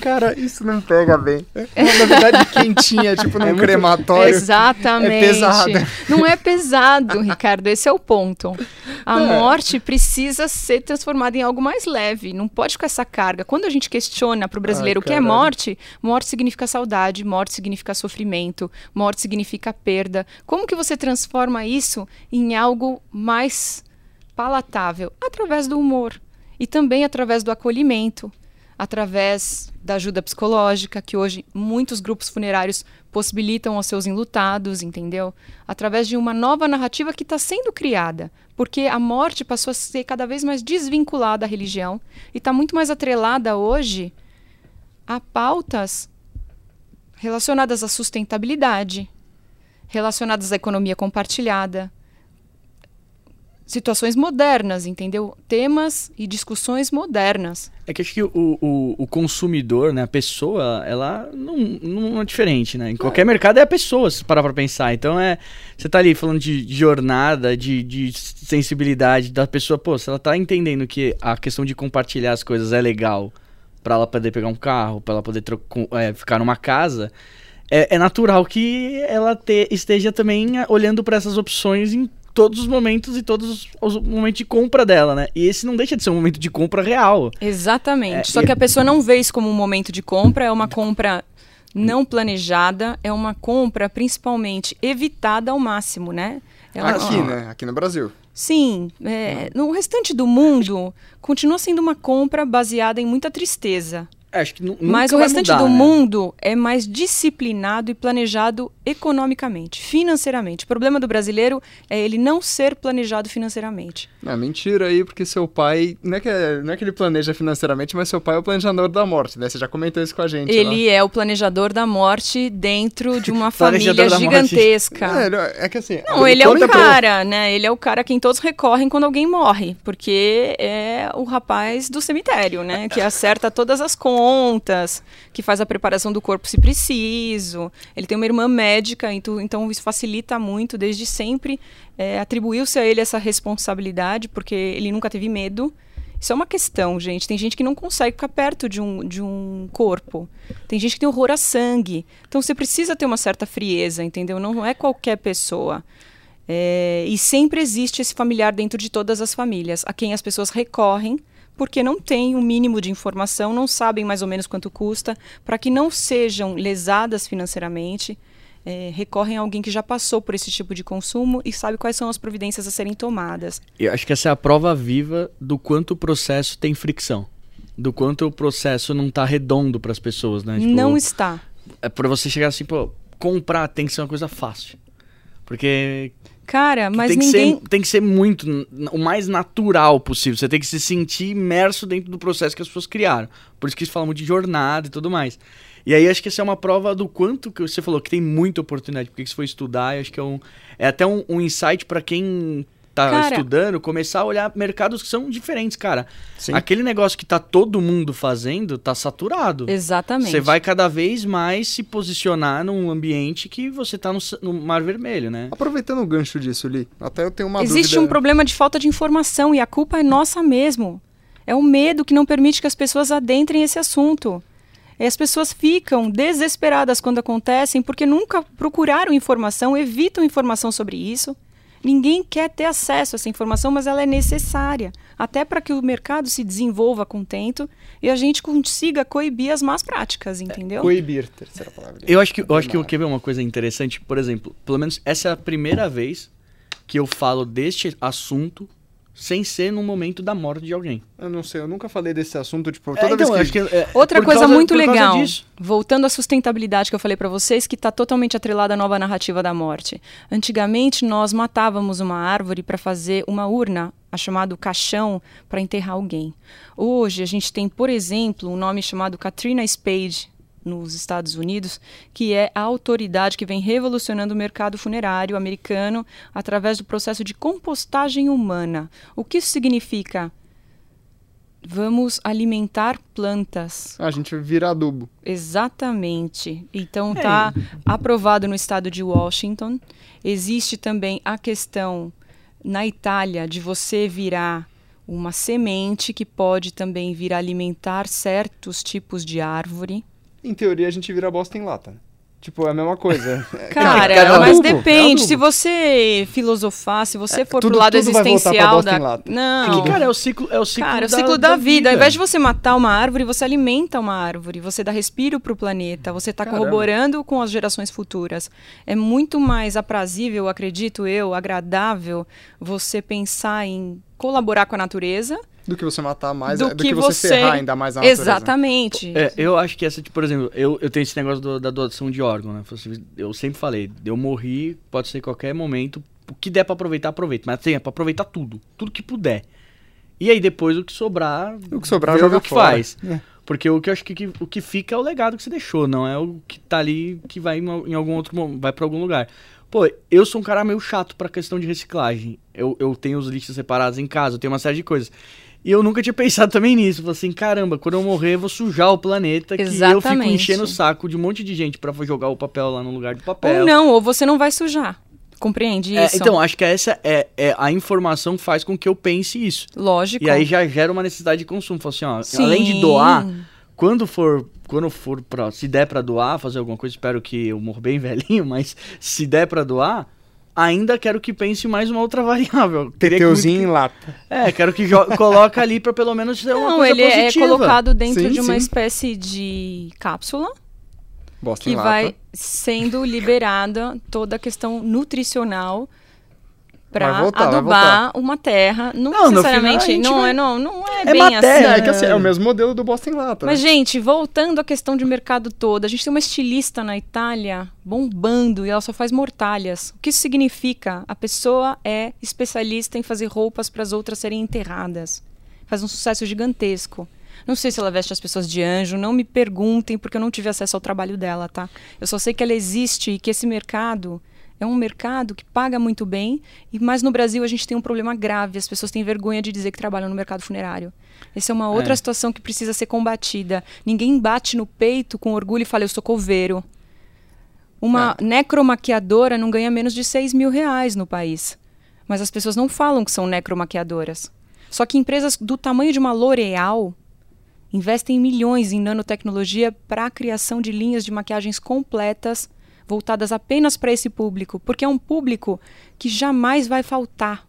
Cara, isso não pega bem. É uma novidade quentinha, tipo num é crematório. Exatamente. É pesado. Não é pesado, Ricardo, esse é o ponto. A é. morte precisa ser transformada em algo mais leve, não pode ficar essa carga. Quando a gente questiona para o brasileiro Ai, o que é morte, morte significa saudade, morte significa sofrimento, morte significa perda. Como que você transforma isso em algo mais palatável através do humor e também através do acolhimento, através da ajuda psicológica, que hoje muitos grupos funerários possibilitam aos seus enlutados, entendeu? Através de uma nova narrativa que está sendo criada, porque a morte passou a ser cada vez mais desvinculada da religião e está muito mais atrelada hoje a pautas relacionadas à sustentabilidade, relacionadas à economia compartilhada, situações modernas, entendeu? Temas e discussões modernas. É que acho que o, o, o consumidor, né, a pessoa, ela não, não é diferente, né? Em qualquer é. mercado é a pessoa, se parar pra pensar. Então é. Você tá ali falando de jornada, de, de sensibilidade da pessoa, pô, se ela tá entendendo que a questão de compartilhar as coisas é legal para ela poder pegar um carro, para ela poder é, ficar numa casa. É, é, natural que ela te, esteja também olhando para essas opções em todos os momentos e todos os, momentos de compra dela, né? E esse não deixa de ser um momento de compra real. Exatamente. É, Só que a pessoa não vê isso como um momento de compra, é uma compra não planejada, é uma compra principalmente evitada ao máximo, né? Ela, Aqui, ó, né? Aqui no Brasil. Sim, é, no restante do mundo continua sendo uma compra baseada em muita tristeza. É, acho que Mas o restante mudar, do né? mundo é mais disciplinado e planejado economicamente, financeiramente. O problema do brasileiro é ele não ser planejado financeiramente. É mentira aí, porque seu pai. Não é, que, é, não é que ele planeja financeiramente, mas seu pai é o planejador da morte, né? Você já comentou isso com a gente. Ele lá. é o planejador da morte dentro de uma (laughs) família gigantesca. É, é, que assim. Não, ele é o cara, né? Ele é o cara a quem todos recorrem quando alguém morre, porque é o rapaz do cemitério, né? Que acerta todas as contas contas, que faz a preparação do corpo se preciso. Ele tem uma irmã médica, então, então isso facilita muito. Desde sempre é, atribuiu-se a ele essa responsabilidade, porque ele nunca teve medo. Isso é uma questão, gente. Tem gente que não consegue ficar perto de um, de um corpo. Tem gente que tem horror a sangue. Então você precisa ter uma certa frieza, entendeu? Não é qualquer pessoa. É, e sempre existe esse familiar dentro de todas as famílias, a quem as pessoas recorrem porque não têm o um mínimo de informação, não sabem mais ou menos quanto custa, para que não sejam lesadas financeiramente, é, recorrem a alguém que já passou por esse tipo de consumo e sabe quais são as providências a serem tomadas. Eu acho que essa é a prova viva do quanto o processo tem fricção, do quanto o processo não está redondo para as pessoas, né? Tipo, não está. É para você chegar assim, pô, comprar tem que ser uma coisa fácil. Porque Cara, mas tem ninguém. Que ser, tem que ser muito, o mais natural possível. Você tem que se sentir imerso dentro do processo que as pessoas criaram. Por isso que eles falam muito de jornada e tudo mais. E aí acho que essa é uma prova do quanto que você falou que tem muita oportunidade. Porque se for estudar, acho que é um. É até um, um insight para quem tá cara, estudando, começar a olhar mercados que são diferentes, cara. Sim. Aquele negócio que tá todo mundo fazendo, tá saturado. Exatamente. Você vai cada vez mais se posicionar num ambiente que você tá no, no Mar Vermelho, né? Aproveitando o gancho disso, Li, até eu tenho uma Existe dúvida... um problema de falta de informação e a culpa é nossa mesmo. É o medo que não permite que as pessoas adentrem esse assunto. E as pessoas ficam desesperadas quando acontecem porque nunca procuraram informação, evitam informação sobre isso. Ninguém quer ter acesso a essa informação, mas ela é necessária, até para que o mercado se desenvolva contento e a gente consiga coibir as más práticas, entendeu? É, coibir, terceira palavra. Eu acho que eu acho que eu quero ver uma coisa interessante, por exemplo, pelo menos essa é a primeira vez que eu falo deste assunto sem ser no momento da morte de alguém. Eu não sei, eu nunca falei desse assunto, tipo, toda é, então, vez que... que é, Outra coisa causa, muito legal, voltando à sustentabilidade que eu falei para vocês, que está totalmente atrelada à nova narrativa da morte. Antigamente, nós matávamos uma árvore para fazer uma urna, a chamado caixão, para enterrar alguém. Hoje, a gente tem, por exemplo, um nome chamado Katrina Spade, nos Estados Unidos, que é a autoridade que vem revolucionando o mercado funerário americano através do processo de compostagem humana. O que isso significa? Vamos alimentar plantas. A gente vira adubo. Exatamente. Então está aprovado no estado de Washington. Existe também a questão na Itália de você virar uma semente que pode também vir alimentar certos tipos de árvore. Em teoria, a gente vira bosta em lata. Tipo, é a mesma coisa. (laughs) Cara, Cara, é mas adubo, é depende. Se você filosofar, se você for tudo- pro lado existencial da. Não. Que, cara, é o ciclo, é o ciclo Cara, da, o ciclo da, vida. Ao invés de você matar uma árvore, você alimenta uma árvore, você dá respiro pro planeta, você está Caramba. corroborando com as gerações futuras. É muito mais aprazível, acredito eu, agradável você pensar em colaborar com a natureza Do que você matar mais, do, é, do que, que você ferrar ainda mais a natureza. Exatamente. É, eu acho que essa, tipo, por exemplo, eu, eu tenho esse negócio do- da doação de órgão, né? Eu sempre falei, eu morri, pode ser qualquer momento, o que der pra aproveitar, aproveita. Mas assim, é pra aproveitar tudo, tudo que puder. E aí depois o que sobrar, O que sobrar, joga o que fora. faz. É. Porque o que eu acho que, que- o que fica é o legado que você deixou, não é o que tá ali que vai em, em algum outro momento, vai pra algum lugar. Pô, eu sou um cara meio chato pra questão de reciclagem. Eu, eu tenho os lixos separados em casa, eu tenho uma série de coisas. E eu nunca tinha pensado também nisso. Falei assim, caramba, quando eu morrer, eu vou sujar o planeta. Que eu fico Exatamente. enchendo o saco de um monte de gente pra jogar o papel lá no lugar do papel. Ou não, ou você não vai sujar. Compreende É, isso? então, acho que essa é, é a informação faz com que eu pense isso. Lógico. E aí já gera uma necessidade de consumo. Fala assim, ó, Sim. além de doar, quando for, quando for pra, se der pra doar, fazer alguma coisa, espero que eu morra bem (laughs) velhinho, mas se der pra doar, ainda quero que pense mais uma outra (laughs) variável. Teria que Teteuzinho em lata. É, quero que jo- coloque ali pra pelo menos ser uma Não, coisa ele é positiva. colocado dentro Sim, de uma sim. espécie de cápsula Bosta que em lata. vai sendo liberada toda a questão nutricional para adubar uma terra. Não, Não, necessariamente, final não, vai- é, não, não é, É bem matéria, assim. É que assim, é o mesmo modelo do bosta em lata. Mas, né? gente, voltando à questão de mercado todo, a gente tem uma estilista na Itália bombando e ela só faz mortalhas. O que isso significa? A pessoa é especialista em fazer roupas para as outras serem enterradas. Faz um sucesso gigantesco. Não sei se ela veste as pessoas de anjo, não me perguntem, porque eu não tive acesso ao trabalho dela, tá? Eu só sei que ela existe e que esse mercado é um mercado que paga muito bem, e mas no Brasil a gente tem um problema grave, as pessoas têm vergonha de dizer que trabalham no mercado funerário. Essa é uma outra É. situação que precisa ser combatida. Ninguém bate no peito com orgulho e fala, eu sou coveiro. Uma necromaquiadora não ganha menos de 6 mil reais no país. Mas as pessoas não falam que são necromaquiadoras. Só que empresas do tamanho de uma L'Oréal investem milhões em nanotecnologia para a criação de linhas de maquiagens completas voltadas apenas para esse público, porque é um público que jamais vai faltar.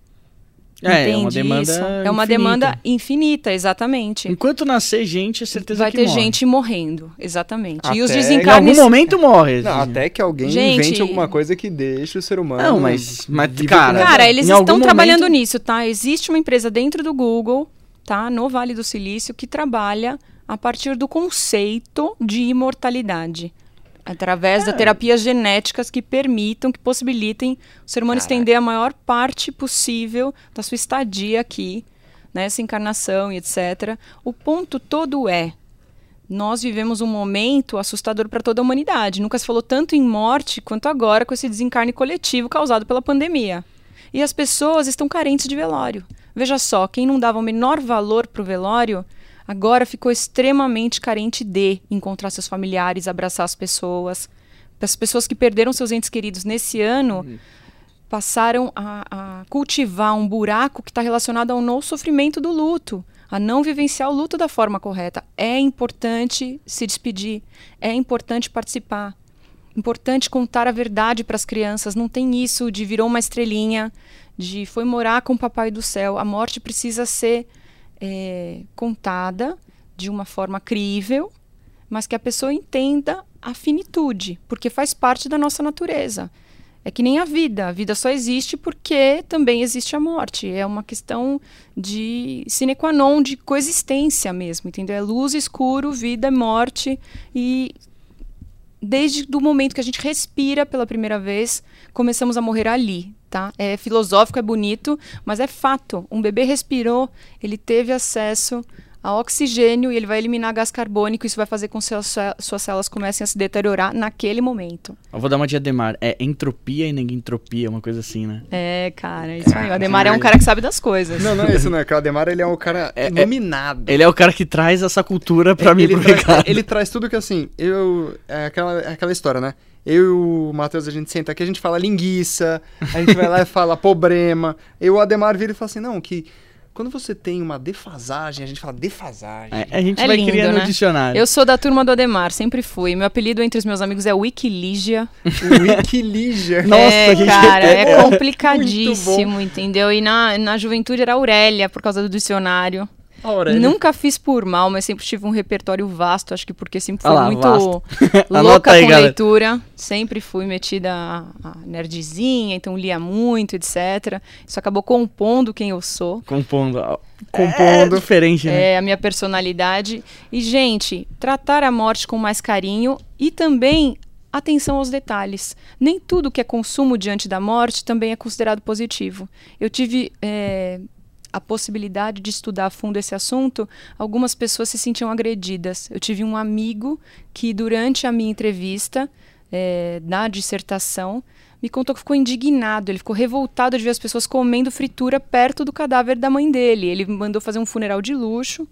É, é uma Entende demanda isso? É uma infinita. demanda infinita, exatamente. Enquanto nascer gente, é certeza Vai que ter morre. gente morrendo, exatamente. e os Até- Em desencarnes. algum momento morre. Não, até que alguém Gente- invente alguma coisa que deixe o ser humano. Não, mas- mas, cara, Cara, eles estão algum trabalhando momento- nisso, tá? Existe uma empresa dentro do Google, tá? No Vale do Silício, que trabalha a partir do conceito de imortalidade. Através É. de terapias genéticas que permitam, que possibilitem o ser humano estender a maior parte possível da sua estadia aqui, nessa encarnação e etc. O ponto todo é: nós vivemos um momento assustador para toda a humanidade. Nunca se falou tanto em morte quanto agora com esse desencarne coletivo causado pela pandemia. E as pessoas estão carentes de velório. Veja só, quem não dava o menor valor para o velório, agora ficou extremamente carente de encontrar seus familiares, abraçar as pessoas. As pessoas que perderam seus entes queridos nesse ano passaram a, a cultivar um buraco que está relacionado ao não sofrimento do luto, a não vivenciar o luto da forma correta. É importante se despedir, é importante participar, importante contar a verdade para as crianças. Não tem isso de virou uma estrelinha, de foi morar com o papai do céu. A morte precisa ser é, contada de uma forma crível, mas que a pessoa entenda a finitude, porque faz parte da nossa natureza. É que nem a vida. A vida só existe porque também existe a morte. É uma questão de sine qua non, de coexistência mesmo, entendeu? É luz, escuro, vida, morte. E desde o momento que a gente respira pela primeira vez, começamos a morrer ali, tá? É filosófico, é bonito, mas é fato. Um bebê respirou, ele teve acesso a oxigênio e ele vai eliminar gás carbônico. Isso vai fazer com que suas, suas células comecem a se deteriorar naquele momento. Eu vou dar uma de Ademar. É entropia e negentropia, uma coisa assim, né? É, cara, isso aí. O Ademar é um cara que sabe das coisas. Não, não é isso, não. É o Ademar, ele é um cara É- é- iluminado. Ele é o cara que traz essa cultura pra mim ele, pro traz, ele traz tudo que assim, eu. É aquela, é aquela história, né? Eu e o Matheus, a gente senta aqui, a gente fala linguiça, a gente vai lá e fala (laughs) problema. Eu, o Ademar vira e fala assim, não, que quando você tem uma defasagem, a gente fala defasagem. É, a gente É vai lindo, criando né? o dicionário. Eu sou da turma do Ademar, sempre fui. Meu apelido entre os meus amigos é Wikiligia. (laughs) O Wikilegia. (laughs) Nossa, é, gente- cara, é (laughs) complicadíssimo, entendeu? E na, na juventude era Aurélia, por causa do dicionário. A Aurélia. Nunca fiz por mal, mas sempre tive um repertório vasto, acho que porque sempre fui Ah lá, muito vasto. (laughs) Louca aí, com galera. leitura. Sempre fui metida a, a nerdzinha, então lia muito, etc. Isso acabou compondo quem eu sou. Compondo. Compondo. É diferente, né? É a minha personalidade. E, gente, tratar a morte com mais carinho e também atenção aos detalhes. Nem tudo que é consumo diante da morte também é considerado positivo. Eu tive é, a possibilidade de estudar a fundo esse assunto. Algumas pessoas se sentiam agredidas. Eu tive um amigo que, durante a minha entrevista é, na dissertação, me contou que ficou indignado, ele ficou revoltado de ver as pessoas comendo fritura perto do cadáver da mãe dele. Ele mandou fazer um funeral de luxo,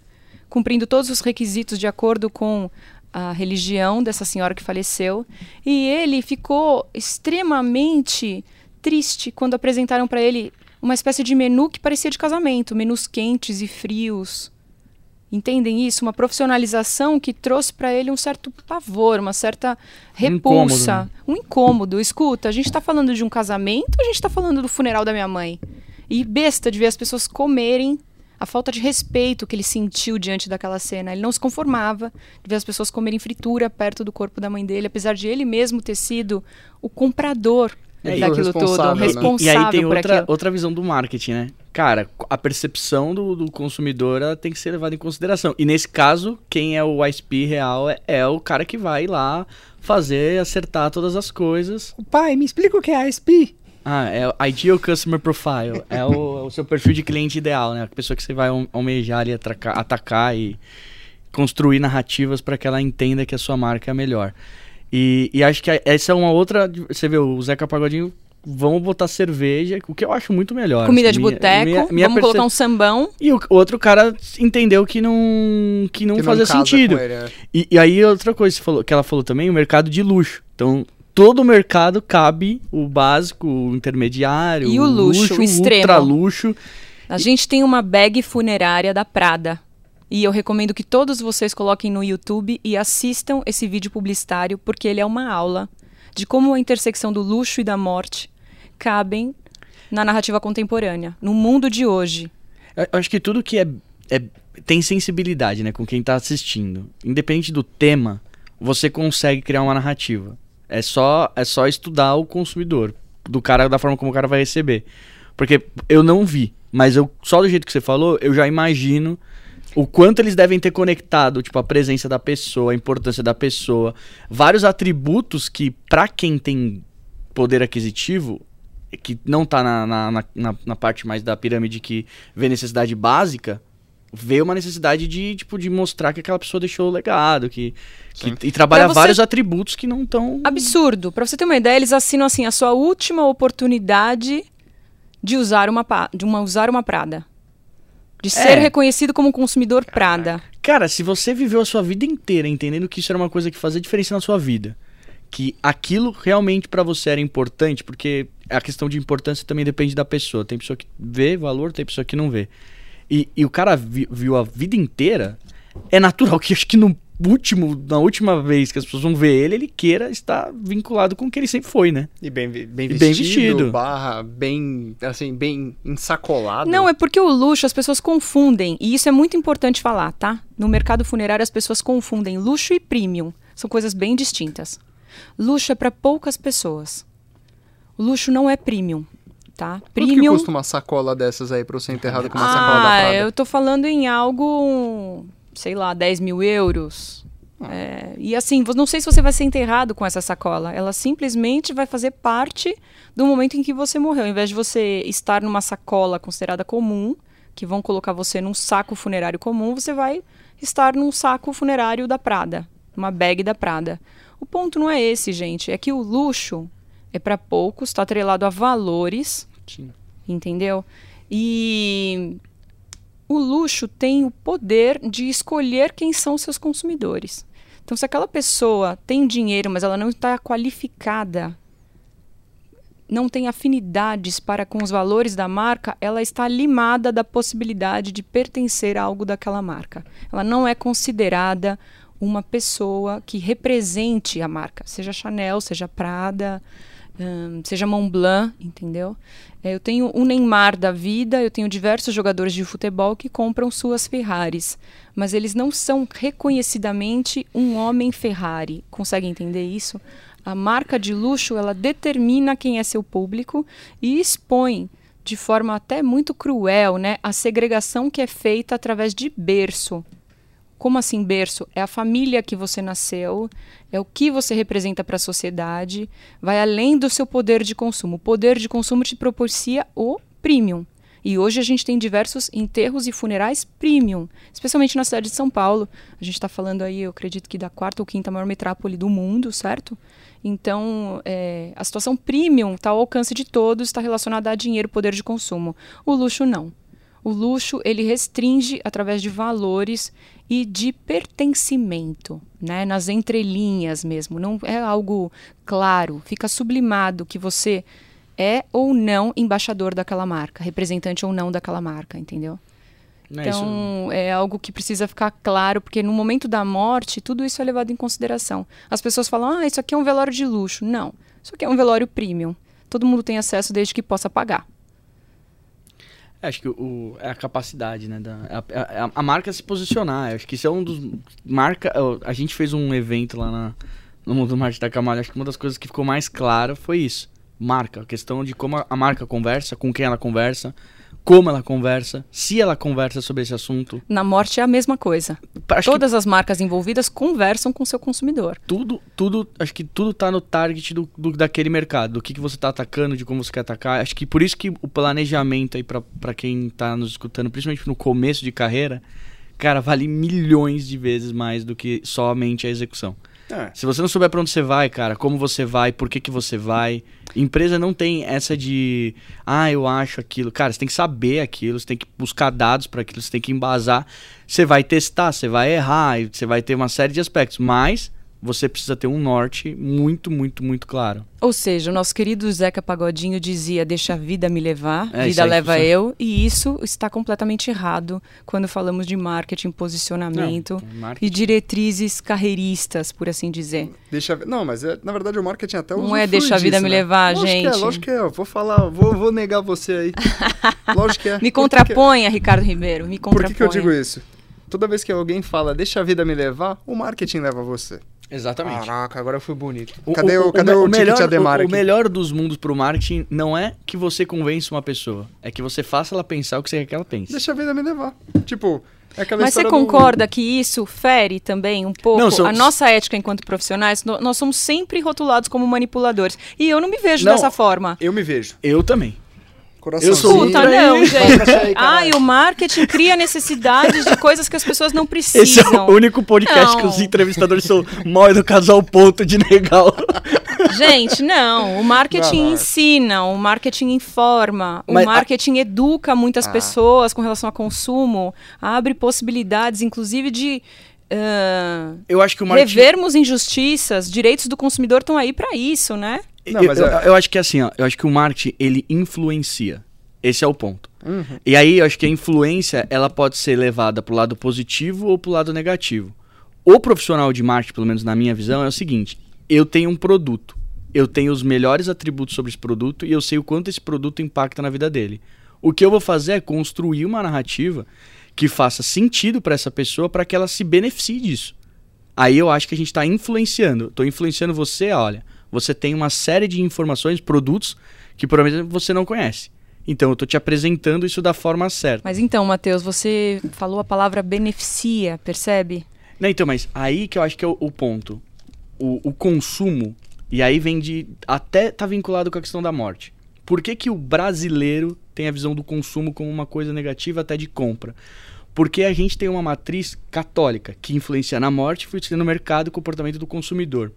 cumprindo todos os requisitos de acordo com a religião dessa senhora que faleceu. E ele ficou extremamente triste quando apresentaram para ele uma espécie de menu que parecia de casamento, menus quentes e frios. Entendem isso? Uma profissionalização que trouxe para ele um certo pavor, uma certa repulsa, um incômodo. Escuta, a gente está falando de um casamento ou a gente está falando do funeral da minha mãe? E besta de ver as pessoas comerem a falta de respeito que ele sentiu diante daquela cena. Ele não se conformava de ver as pessoas comerem fritura perto do corpo da mãe dele, apesar de ele mesmo ter sido o comprador É, e daquilo tudo, responsável, né? responsável E aí tem outra, aquilo. outra visão do marketing, né? Cara, a percepção do, do consumidor ela tem que ser levada em consideração. E nesse caso, quem é o ISP real é, é o cara que vai lá fazer, acertar todas as coisas. Pai, me explica o que é ISP. Ah, é o Ideal Customer Profile. É o, o seu perfil de cliente ideal, né? A pessoa que você vai al- almejar ali, atracar- atacar e construir narrativas para que ela entenda que a sua marca é a melhor. E, e acho que a- essa é uma outra. Você vê, o Zeca Pagodinho vão botar cerveja, o que eu acho muito melhor. Comida de Minha- boteco, minha- minha vamos perce- colocar um sambão. E o outro cara entendeu que não, que não Que fazia casa sentido. ele, né? E, e aí outra coisa que, você falou, que ela falou também, o mercado de luxo. Então, todo o mercado cabe o básico, o intermediário, E o luxo, o extremo. ultra luxo. A gente tem uma bag funerária da Prada. E eu recomendo que todos vocês coloquem no YouTube e assistam esse vídeo publicitário, porque ele é uma aula de como a intersecção do luxo e da morte cabem na narrativa contemporânea, no mundo de hoje. Eu acho que tudo que é, é- tem sensibilidade, né, com quem tá assistindo, independente do tema, você consegue criar uma narrativa. É só é só estudar o consumidor, do cara da forma como o cara vai receber. Porque eu não vi, mas eu só do jeito que você falou, eu já imagino o quanto eles devem ter conectado, tipo, a presença da pessoa, a importância da pessoa, vários atributos que, pra quem tem poder aquisitivo, que não tá na, na, na, na- parte mais da pirâmide que vê necessidade básica, vê uma necessidade de, tipo, de mostrar que aquela pessoa deixou o legado, que, que- e trabalha você- vários atributos que não estão... Absurdo. Pra você ter uma ideia, eles assinam assim a sua última oportunidade de usar uma, pa- de uma, usar uma Prada. De ser É. reconhecido como um consumidor Prada. Cara, se você viveu a sua vida inteira entendendo que isso era uma coisa que fazia diferença na sua vida, que aquilo realmente pra você era importante, porque a questão de importância também depende da pessoa. Tem pessoa que vê valor, tem pessoa que não vê. E, e o cara vi- viu a vida inteira, é natural que acho que no último, na última vez que as pessoas vão ver ele, ele queira estar vinculado com o que ele sempre foi, né? E bem, bem E vestido, bem vestido. barra, bem, assim, bem ensacolado. Não, é porque o luxo as pessoas confundem. E isso é muito importante falar, tá? No mercado funerário as pessoas confundem luxo e premium. São coisas bem distintas. Luxo é para poucas pessoas. O luxo não é premium, tá? Quanto que Premium. custa uma sacola dessas aí pra eu ser enterrado com uma sacola da ah, Prada? eu tô falando em algo, sei lá, 10 mil euros. É, e assim, não sei se você vai ser enterrado com essa sacola. Ela simplesmente vai fazer parte do momento em que você morreu. Ao invés de você estar numa sacola considerada comum, que vão colocar você num saco funerário comum, você vai estar num saco funerário da Prada, uma bag da Prada. O ponto não é esse, gente. É que o luxo é para poucos, está atrelado a valores entendeu? E o luxo tem o poder de escolher quem são seus consumidores. Então, se aquela pessoa tem dinheiro, mas ela não está qualificada não tem afinidades para com os valores da marca, ela está limada da possibilidade de pertencer a algo daquela marca. Ela não é considerada uma pessoa que represente a marca, seja Chanel, seja Prada, hum, seja Montblanc, entendeu? É, eu tenho o Neymar da vida, eu tenho diversos jogadores de futebol que compram suas Ferraris, mas eles não são reconhecidamente um homem Ferrari. Consegue entender isso? A marca de luxo ela determina quem é seu público e expõe de forma até muito cruel, né, a segregação que é feita através de berço. Como assim berço? É a família que você nasceu, é o que você representa para a sociedade, vai além do seu poder de consumo. O poder de consumo te propicia o premium. E hoje a gente tem diversos enterros e funerais premium, especialmente na cidade de São Paulo. A gente está falando aí, eu acredito que da quarta ou quinta maior metrópole do mundo, certo? Então, é, a situação premium está ao alcance de todos, está relacionada a dinheiro, poder de consumo. O luxo não. O luxo ele restringe através de valores e de pertencimento, né? nas entrelinhas mesmo. Não é algo claro, fica sublimado que você é ou não embaixador daquela marca, representante ou não daquela marca, entendeu? Não é então, isso... é algo que precisa ficar claro, porque no momento da morte, tudo isso é levado em consideração. As pessoas falam, ah, isso aqui é um velório de luxo. Não, isso aqui é um velório premium. Todo mundo tem acesso desde que possa pagar. É, acho que o, é a capacidade, né? Da, a, a, a, marca se posicionar. Acho que isso é um dos. Marca. A gente fez um evento lá na, no Mundo do Marketing da Camalha. Acho que uma das coisas que ficou mais clara foi isso. Marca. A questão de como a marca conversa, com quem ela conversa, como ela conversa, se ela conversa sobre esse assunto. Na morte é a mesma coisa. Acho Todas as marcas envolvidas conversam com seu consumidor. Tudo, tudo, acho que tudo está no target do, do, daquele mercado, do que, que você está atacando, de como você quer atacar. Acho que por isso que o planejamento aí para quem está nos escutando, principalmente no começo de carreira, cara, vale milhões de vezes mais do que somente a execução. É. Se você não souber para onde você vai, cara, como você vai, por que, que você vai. Empresa não tem essa de, ah, eu acho aquilo. Cara, você tem que saber aquilo, você tem que buscar dados para aquilo, você tem que embasar. Você vai testar, você vai errar, você vai ter uma série de aspectos, mas você precisa ter um norte muito, muito, muito claro. Ou seja, o nosso querido Zeca Pagodinho dizia: Deixa a vida me levar, é, vida leva eu. E isso está completamente errado quando falamos de marketing, posicionamento não, marketing. e diretrizes carreiristas, por assim dizer. Deixa, não, mas é, na verdade o marketing até Não é deixa a vida disso, me né? levar, lógico gente. Que é, lógico que é. Vou falar, vou, vou negar você aí. (laughs) lógico que é. me contraponha, Ricardo Ribeiro. Me contraponha. Por que, que eu digo isso? Toda vez que alguém fala deixa a vida me levar, o marketing leva você. Exatamente. Caraca, agora foi bonito. Cadê o, o, cadê o, o melhor, o, o melhor dos mundos pro marketing não é que você convença uma pessoa, é que você faça ela pensar o que você quer que ela pense. Deixa a vida me levar. Tipo, é Mas você concorda do... que isso fere também um pouco não, a nossa ética enquanto profissionais? nós somos sempre rotulados como manipuladores. E eu não me vejo não, dessa forma. Eu me vejo. Eu também. Coração. Eu sou Puta, não, gente. Ai, o marketing cria necessidades de coisas que as pessoas não precisam. (laughs) Esse é o único podcast não. que os entrevistadores são mal educados ao ponto de negar. (laughs) Gente, não. O marketing não, ensina, o marketing informa, Mas, o marketing a... educa muitas ah. pessoas com relação a consumo, abre possibilidades, inclusive, de Uh, eu acho que o marketing... revermos injustiças, direitos do consumidor estão aí para isso, né? Não, eu, eu, eu, acho que assim, ó, eu acho que o marketing ele influencia. Esse é o ponto. Uhum. E aí eu acho que a influência ela pode ser levada pro lado positivo ou pro lado negativo. O profissional de marketing, pelo menos na minha visão, é o seguinte: eu tenho um produto, eu tenho os melhores atributos sobre esse produto e eu sei o quanto esse produto impacta na vida dele. O que eu vou fazer é construir uma narrativa que faça sentido para essa pessoa para que ela se beneficie disso. Aí eu acho que a gente está influenciando. Estou influenciando você, olha você tem uma série de informações, produtos que provavelmente você não conhece. Então, eu estou te apresentando isso da forma certa. Mas então, Matheus, você falou a palavra beneficia, percebe? Não, então, mas aí que eu acho que é o, o ponto. O, o, consumo, e aí vem de. Até tá vinculado com a questão da morte. Por que, que o brasileiro tem a visão do consumo como uma coisa negativa até de compra? Porque a gente tem uma matriz católica que influencia na morte, influencia no mercado e comportamento do consumidor.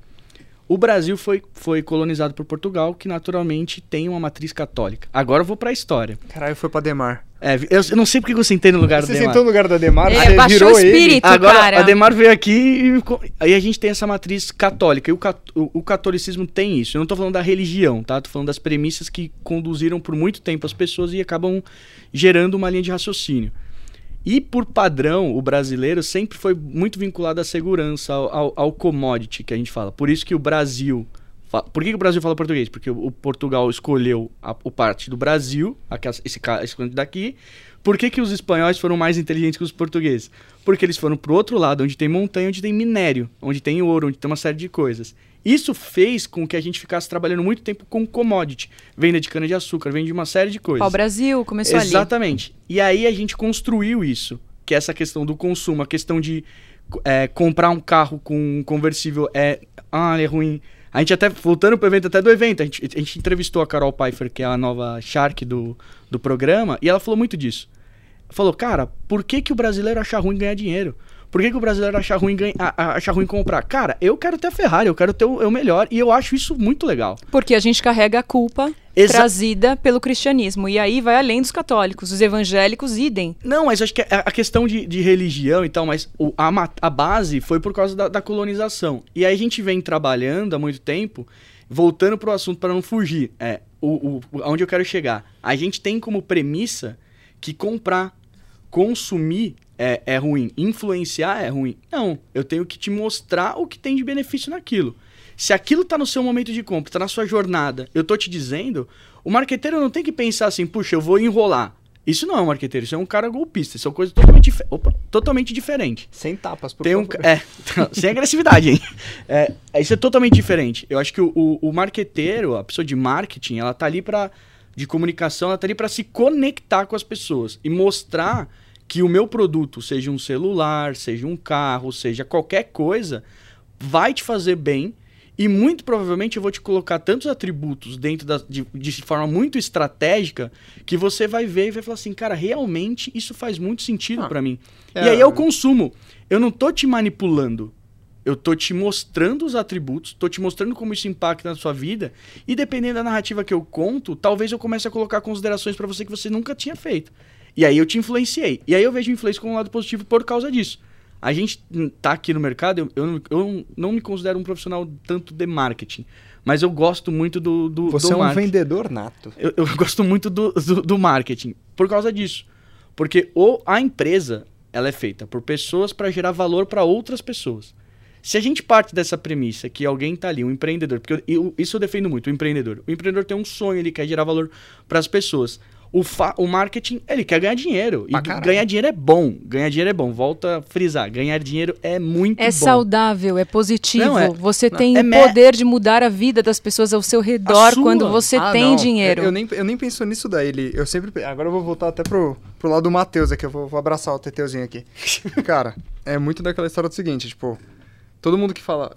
O Brasil foi, foi colonizado por Portugal, que naturalmente tem uma matriz católica. Agora eu vou para a história. Caralho, foi para Demar. É, eu, eu não sei porque eu sentei no lugar Você do Demar. sentou no lugar da Demar, É, você virou o ele. espírito, Agora cara. a Demar veio aqui e aí a gente tem essa matriz católica. E o, cat- o- o catolicismo tem isso. Eu não tô falando da religião, tá? Tô falando das premissas que conduziram por muito tempo as pessoas e acabam gerando uma linha de raciocínio. E por padrão, o brasileiro sempre foi muito vinculado à segurança, ao, ao- ao commodity que a gente fala. Por isso que o Brasil. Por que, que o Brasil fala português? Porque o, o Portugal escolheu a, o parte do Brasil, esse, ca- esse canto daqui. Por que, que os espanhóis foram mais inteligentes que os portugueses? Porque eles foram pro outro lado, onde tem montanha, onde tem minério, onde tem ouro, onde tem uma série de coisas. Isso fez com que a gente ficasse trabalhando muito tempo com commodity. Venda de cana-de-açúcar, venda de uma série de coisas. Pau Brasil começou ali. Exatamente. E aí a gente construiu isso, que é essa questão do consumo, a questão de é, comprar um carro com um conversível é, ah, é ruim. A gente até, voltando pro evento, até do evento, a gente, a gente entrevistou a Carol Pfeiffer, que é a nova Shark do, do programa, e ela falou muito disso. Falou, cara, por que, que o brasileiro acha ruim ganhar dinheiro? Por que, que o brasileiro acha ruim, ganha, acha ruim comprar? Cara, eu quero ter a Ferrari, eu quero ter o, o melhor, e eu acho isso muito legal. Porque a gente carrega a culpa Exa- trazida pelo cristianismo. E aí vai além dos católicos. Os evangélicos idem. Não, mas acho que a questão de, de religião e tal, mas o- a, a base foi por causa da, da colonização. E aí a gente vem trabalhando há muito tempo, voltando pro assunto para não fugir, é, o, o, onde eu quero chegar. A gente tem como premissa que comprar, consumir é, é ruim, influenciar é ruim. Não, eu tenho que te mostrar o que tem de benefício naquilo. Se aquilo tá no seu momento de compra, tá na sua jornada, eu tô te dizendo, o marqueteiro não tem que pensar assim, puxa, eu vou enrolar. Isso não é um marqueteiro, isso é um cara golpista, isso é uma coisa totalmente, dife- opa, totalmente diferente. Sem tapas, por Tem um, favor. é, (laughs) sem agressividade, hein? É, isso é totalmente diferente. Eu acho que o, o, o marqueteiro, a pessoa de marketing, ela tá ali para de comunicação, ela tá ali para se conectar com as pessoas e mostrar que o meu produto, seja um celular, seja um carro, seja qualquer coisa, vai te fazer bem e muito provavelmente eu vou te colocar tantos atributos dentro da, de, de forma muito estratégica que você vai ver e vai falar assim, cara, realmente isso faz muito sentido Ah, pra mim. é, e aí eu consumo. Eu não tô te manipulando. Eu tô te mostrando os atributos, tô te mostrando como isso impacta na sua vida, e dependendo da narrativa que eu conto, talvez eu comece a colocar considerações pra você que você nunca tinha feito. E aí eu te influenciei. E aí eu vejo influência como um lado positivo por causa disso. A gente tá aqui no mercado, eu, eu, não- eu não me considero um profissional tanto de marketing, mas eu gosto muito do, do, Você do é um marketing. vendedor nato. Eu, eu (laughs) gosto muito do, do, do marketing por causa disso. Porque o, a empresa ela é feita por pessoas para gerar valor para outras pessoas. Se a gente parte dessa premissa que alguém tá ali, um empreendedor, porque eu- eu- isso eu defendo muito, o empreendedor. O empreendedor tem um sonho, ele quer gerar valor para as pessoas. O, fa- o marketing, ele quer ganhar dinheiro. E Pra g- caralho. ganhar dinheiro é bom. Ganhar dinheiro é bom. Volta a frisar. Ganhar dinheiro é muito É bom. saudável, é positivo. Não, é- você não, tem é me- poder de mudar a vida das pessoas ao seu redor quando você Ah, tem não, dinheiro. Eu, eu nem, eu nem penso nisso daí. Ele, eu sempre. Agora eu vou voltar até pro, pro lado do Matheus aqui. Eu vou, vou abraçar o Teteuzinho aqui. (laughs) Cara, é muito daquela história do seguinte, tipo, todo mundo que fala.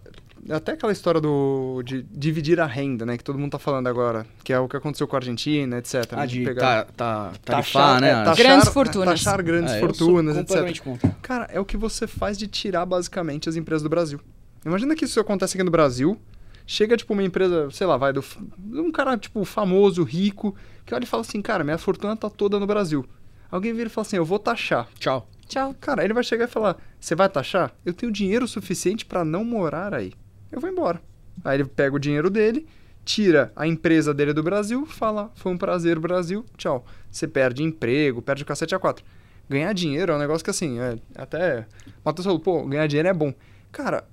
Até aquela história do. de dividir a renda, né? Que todo mundo tá falando agora. Que é o que aconteceu com a Argentina, etc. Ah, né, de pegar- tá, tá, taxar, tarifar, né? é, a- taxar- Grandes é, fortunas. Taxar grandes É, sou fortunas, etc. contra. Cara, é o que você faz de tirar basicamente as empresas do Brasil. Imagina que isso acontece aqui no Brasil. Chega, tipo, uma empresa, sei lá, vai, do, f- um cara, tipo, famoso, rico, que olha e fala assim, cara, minha fortuna tá toda no Brasil. Alguém vira e fala assim, eu vou taxar. Tchau. Tchau. Cara, ele vai chegar e falar, você vai taxar? Eu tenho dinheiro suficiente pra não morar aí. Eu vou embora. Aí ele pega o dinheiro dele, tira a empresa dele do Brasil, fala, foi um prazer, Brasil, tchau. Você perde emprego, perde o cacete a quatro. Ganhar dinheiro é um negócio que assim, é, até. O Matheus falou, pô, ganhar dinheiro é bom. Cara,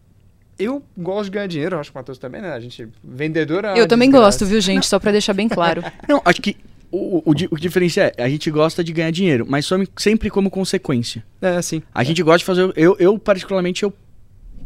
eu gosto de ganhar dinheiro, acho que o Matheus também, né? A gente, vendedor é Eu também gosto, viu, gente? Só pra deixar bem (laughs) claro. Não, acho que o, o, o o que diferencia é, a gente gosta de ganhar dinheiro, mas some- sempre como consequência. É, sim. A gente gosta de fazer. Eu, eu particularmente, eu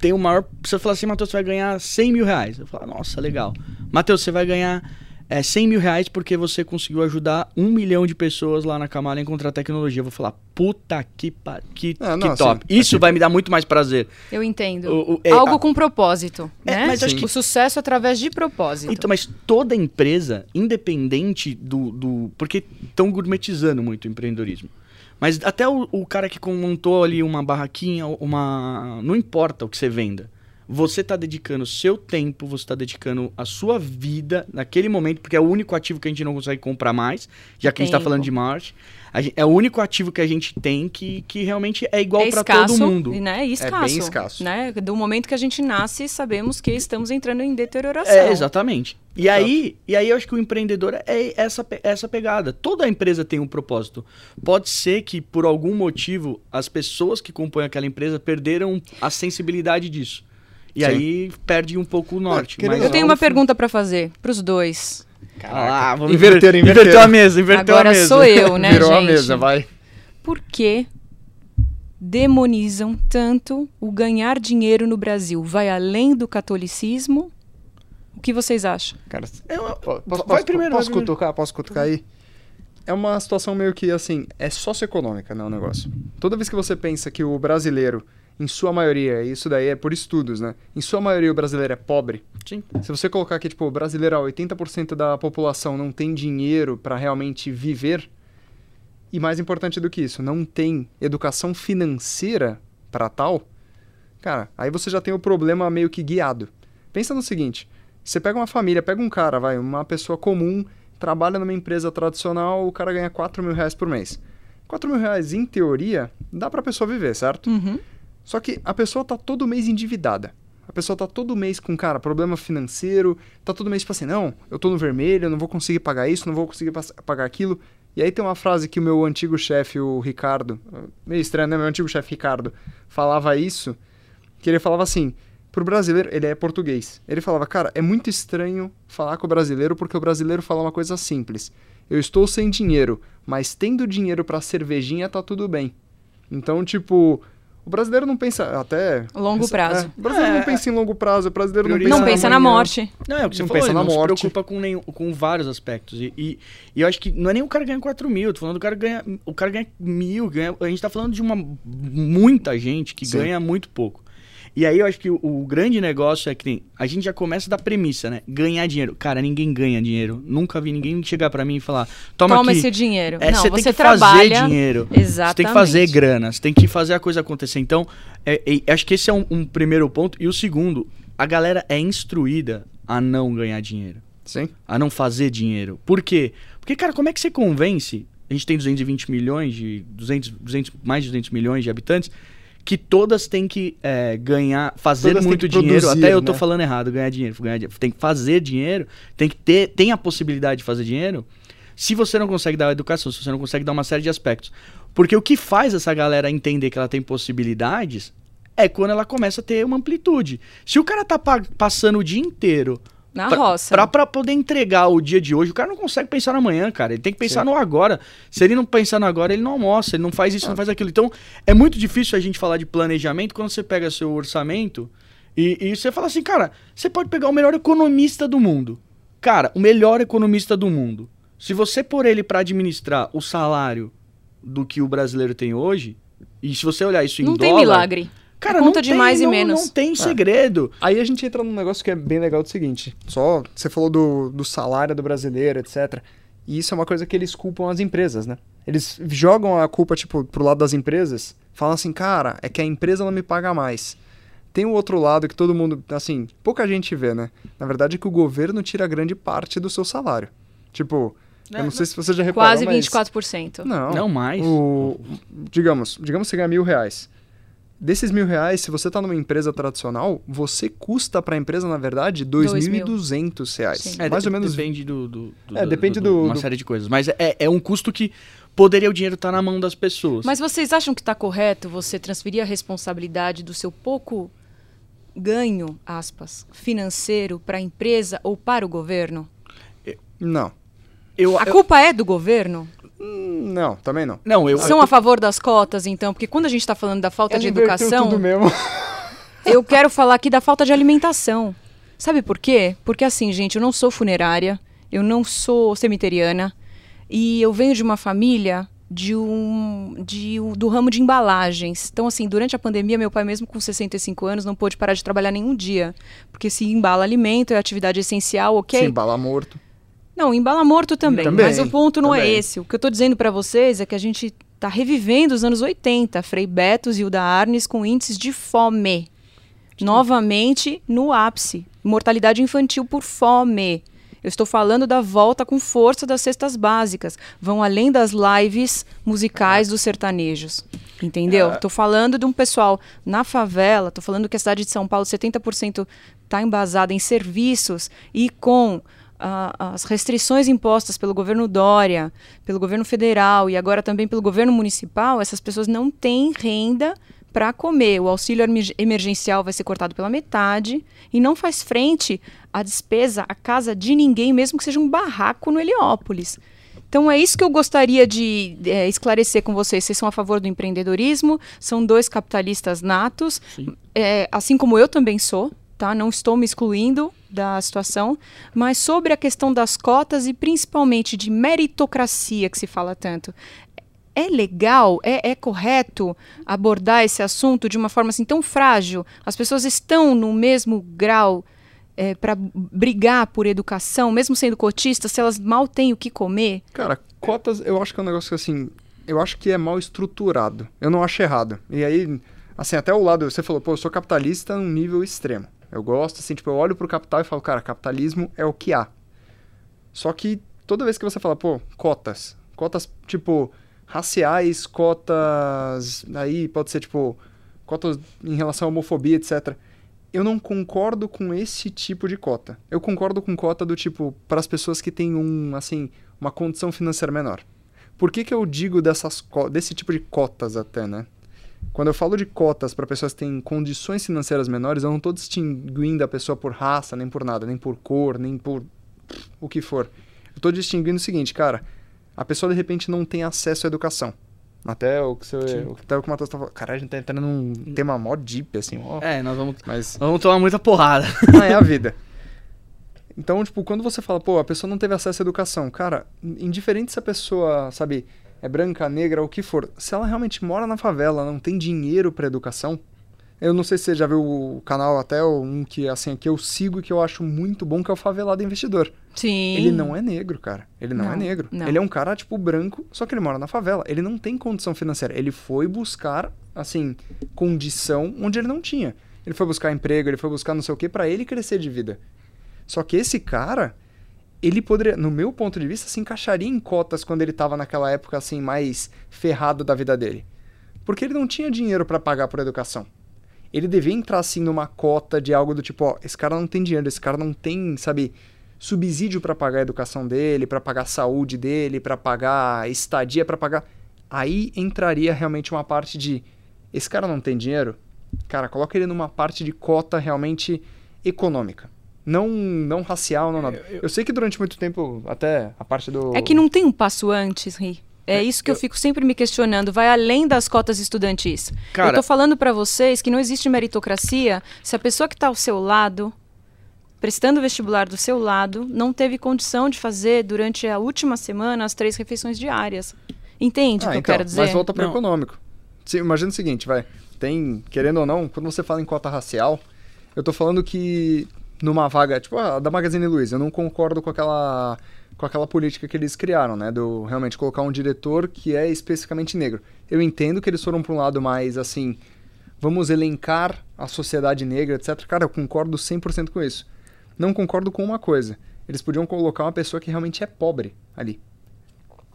tenho o maior. Se eu falar assim, Matheus, você vai ganhar 100 mil reais. Eu falo, nossa, legal. Matheus, você vai ganhar é, 100 mil reais porque você conseguiu ajudar um milhão de pessoas lá na Camala a encontrar tecnologia. Eu vou falar, puta que, pa- que, Ah, não, que top. assim, Isso vai me dar muito mais prazer. Eu entendo. O- o- é, Algo a- com propósito, É, né? mas acho que- O sucesso através de propósito. Então, mas toda empresa, independente do. do porque estão gourmetizando muito o empreendedorismo. Mas até o, o cara que montou ali uma barraquinha, uma. Não importa o que você venda. Você está dedicando seu tempo, você está dedicando a sua vida naquele momento, porque é o único ativo que a gente não consegue comprar mais, já que a gente está Tempo. falando de Marte. Gente- é o único ativo que a gente tem que, que realmente é igual é para todo mundo. Né? E escasso, bem escasso. Né? Do momento que a gente nasce, sabemos que estamos entrando em deterioração. É, exatamente. E aí, e aí eu acho que o empreendedor é essa, essa pegada. Toda empresa tem um propósito. Pode ser que, por algum motivo, as pessoas que compõem aquela empresa perderam a sensibilidade disso. E Sim. aí perde um pouco o norte. Eu tenho uma pergunta para fazer para os dois. Ah, lá, vamos Inverteram, inver- inverteram. Inverteu a mesa, inverteu Agora a mesa. sou eu, né, Virou gente? a mesa, vai. Por que demonizam tanto o ganhar dinheiro no Brasil? Vai além do catolicismo? O que vocês acham? Cara, Eu- posso, vai posso- primeiro, posso vai primeiro. cutucar? Posso cutucar aí? É uma situação meio que assim, é socioeconômica, né, o negócio. Toda vez que você pensa que o brasileiro, em sua maioria, isso daí é por estudos, né? Em sua maioria o brasileiro é pobre. Sim. Se você colocar que, tipo, o brasileiro, ó, 80% da população não tem dinheiro para realmente viver, e mais importante do que isso, não tem educação financeira para tal, cara, aí você já tem o problema meio que guiado. Pensa no seguinte, você pega uma família, pega um cara, vai, uma pessoa comum, trabalha numa empresa tradicional, o cara ganha 4 mil reais por mês. 4 mil reais, em teoria, dá pra pessoa viver, certo? Uhum. Só que a pessoa tá todo mês endividada. A pessoa tá todo mês com, cara, problema financeiro, tá todo mês tipo assim, não, eu tô no vermelho, eu não vou conseguir pagar isso, não vou conseguir pagar aquilo. E aí tem uma frase que o meu antigo chefe, o Ricardo, meio estranho, né? Meu antigo chefe Ricardo, falava isso, que ele falava assim, pro brasileiro, ele é português. Ele falava, cara, é muito estranho falar com o brasileiro porque o brasileiro fala uma coisa simples. Eu estou sem dinheiro, mas tendo dinheiro pra cervejinha tá tudo bem. Então, tipo, o brasileiro não pensa até Longo prazo. É, o brasileiro É. não pensa em longo prazo, o brasileiro não pensa Não pensa na morte. Não, é o que você Não falou, pensa ele na não se morte. preocupa com, nenhum, com vários aspectos. E, e, e eu acho que não é nem o cara ganhar 4 mil, eu tô falando do cara ganha. O cara ganha mil, ganha, a gente tá falando de uma muita gente que Sim. ganha muito pouco. E aí eu acho que o, o grande negócio é que tem- a gente já começa da premissa, né? Ganhar dinheiro. Cara, ninguém ganha dinheiro. Nunca vi ninguém chegar pra mim e falar: toma, Toma aqui. esse dinheiro. É, não, você você tem que trabalha. fazer dinheiro. Exatamente. Você tem que fazer grana, você tem que fazer a coisa acontecer. Então, é- é- acho que esse é um, um primeiro ponto. E o segundo, a galera é instruída a não ganhar dinheiro, Sim. a não fazer dinheiro. Por quê? Porque, cara, como é que você convence? A gente tem 220 milhões de. 200, 200, mais de 200 milhões de habitantes. Que todas têm que é, ganhar, fazer Todas muito dinheiro. produzir, Até eu tô né? falando errado, ganhar dinheiro, ganhar dinheiro. Tem que fazer dinheiro, tem que ter, tem a possibilidade de fazer dinheiro. Se você não consegue dar educação, se você não consegue dar uma série de aspectos. Porque o que faz essa galera entender que ela tem possibilidades é quando ela começa a ter uma amplitude. Se o cara tá pa- passando o dia inteiro Na pra, roça. Pra, pra poder entregar o dia de hoje, o cara não consegue pensar no amanhã, cara. Ele tem que pensar Sim. no agora. Se ele não pensar no agora, ele não almoça, ele não faz isso, não faz aquilo. Então, é muito difícil a gente falar de planejamento quando você pega seu orçamento e, e você fala assim, cara, você pode pegar o melhor economista do mundo. Cara, o melhor economista do mundo. Se você pôr ele pra administrar o salário do que o brasileiro tem hoje, e se você olhar isso em Não dólar... tem milagre. Cara, Conta não de tem- mais e não- menos. Não tem segredo. Aí a gente entra num negócio que é bem legal do seguinte. Só, você falou do, do salário do brasileiro, etc. E isso é uma coisa que eles culpam as empresas, né? Eles jogam a culpa, tipo, pro lado das empresas, falam assim, cara, é que a empresa não me paga mais. Tem o outro lado que todo mundo, assim, pouca gente vê, né? Na verdade é que o governo tira grande parte do seu salário. Tipo, É, eu não sei se você já reparou, Quase mas... 24%. Não, Não mais. o, digamos, digamos que você ganha mil reais. Desses mil reais, se você está numa empresa tradicional, você custa para a empresa, na verdade, Dois mil. 2.200 reais. Sim. É, Mais de- ou menos. Depende do. do- do- É, do- depende do- do- Uma do- série de coisas. Mas é, é um custo que poderia o dinheiro estar na mão das pessoas. Mas vocês acham que está correto você transferir a responsabilidade do seu pouco ganho, aspas, financeiro para a empresa ou para o governo? Não. eu, A eu- culpa é do governo? Hum, Não, também não. não, eu. São a favor das cotas, então? Porque quando a gente está falando da falta de Ela inverteu educação, tudo mesmo. eu quero falar aqui da falta de alimentação. Sabe por quê? Porque assim, gente, eu não sou funerária, eu não sou cemiteriana e eu venho de uma família de um, de, um- do ramo de embalagens. Então, assim, durante a pandemia, meu pai, mesmo com 65 anos, não pôde parar de trabalhar nenhum dia. Porque se embala alimento, é atividade essencial, ok? Sim, bala morto. Não, embala morto também, Também, Mas o ponto não é também. esse. O que eu tô dizendo para vocês é que a gente tá revivendo os anos 80, Frei Betos e o da Arnes com índices de fome. Novamente no ápice. Mortalidade infantil por fome. Eu estou falando da volta com força das cestas básicas. Vão além das lives musicais dos sertanejos. Entendeu? Estou falando de um pessoal na favela, estou falando que a cidade de São Paulo, 70% está embasada em serviços e com as restrições impostas pelo governo Dória, pelo governo federal e agora também pelo governo municipal, essas pessoas não têm renda para comer. O auxílio emergencial vai ser cortado pela metade e não faz frente à despesa, à casa de ninguém, mesmo que seja um barraco no Heliópolis. Então é isso que eu gostaria de é, esclarecer com vocês. Vocês são a favor do empreendedorismo, são dois capitalistas natos, é, assim como eu também sou, tá? Não estou me excluindo da situação, mas sobre a questão das cotas e principalmente de meritocracia que se fala tanto é legal, é, é, correto abordar esse assunto de uma forma assim tão frágil? As pessoas estão no mesmo grau é, para brigar por educação, mesmo sendo cotistas, se elas mal têm o que comer? Cara, cotas eu acho que é um negócio que assim, eu acho que é mal estruturado. Eu não acho errado. E aí, assim, até o lado, você falou, pô, eu sou capitalista num nível extremo. Eu gosto, assim, tipo, eu olho pro capital e falo, cara, capitalismo é o que há. Só que toda vez que você fala, pô, cotas, cotas, tipo, raciais, cotas. Aí pode ser tipo. cotas em relação à homofobia, etc. Eu não concordo com esse tipo de cota. Eu concordo com cota do tipo para as pessoas que têm um, assim, uma condição financeira menor. Por que, que eu digo dessas desse tipo de cotas até, né? Quando eu falo de cotas para pessoas que têm condições financeiras menores, eu não estou distinguindo a pessoa por raça, nem por nada, nem por cor, nem por o que for. Eu estou distinguindo o seguinte, cara, a pessoa de repente não tem acesso à educação. Até o que, você, até o, que o Matheus tá falando. Caralho, a gente tá entrando num tema mó deep, assim. Ó. É, nós vamos, Mas... vamos tomar muita porrada. (laughs) Ah, é a vida. Então, tipo, quando você fala, pô, a pessoa não teve acesso à educação, cara, indiferente se a pessoa, sabe, é branca, negra, o que for, se ela realmente mora na favela, não tem dinheiro para educação, eu não sei se você já viu o canal até um que assim que eu sigo e que eu acho muito bom, que é o Favelado Investidor. Sim. Ele não é negro, cara. Ele não, é não é negro. Não. Ele é um cara, tipo, branco, só que ele mora na favela. Ele não tem condição financeira. Ele foi buscar, assim, condição onde ele não tinha. Ele foi buscar emprego, ele foi buscar não sei o que para ele crescer de vida. Só que esse cara, ele poderia, no meu ponto de vista, se encaixaria em cotas quando ele tava naquela época, assim, mais ferrado da vida dele. Porque ele não tinha dinheiro para pagar por educação ele devia entrar assim numa cota de algo do tipo, ó, esse cara não tem dinheiro, esse cara não tem, sabe, subsídio para pagar a educação dele, para pagar a saúde dele, para pagar estadia, para pagar. Aí entraria realmente uma parte de esse cara não tem dinheiro, cara, coloca ele numa parte de cota realmente econômica. Não, não racial, não nada. Eu, eu... eu sei que durante muito tempo, até a parte do. É que não tem um passo antes, Ri. É isso que eu, eu fico sempre me questionando. Vai além das cotas estudantis. Cara, eu tô falando para vocês que não existe meritocracia se a pessoa que está ao seu lado, prestando o vestibular do seu lado, não teve condição de fazer durante a última semana as três refeições diárias. Entende o ah, que então, eu quero dizer? Mas volta para o econômico. imagina o seguinte, vai. Tem, querendo ou não, quando você fala em cota racial, eu tô falando que numa vaga, tipo a da Magazine Luiza, eu não concordo com aquela com aquela política que eles criaram, né? Do realmente colocar um diretor que é especificamente negro. Eu entendo que eles foram para um lado mais assim, vamos elencar a sociedade negra, etc. Cara, eu concordo 100% com isso. Não concordo com uma coisa. Eles podiam colocar uma pessoa que realmente é pobre ali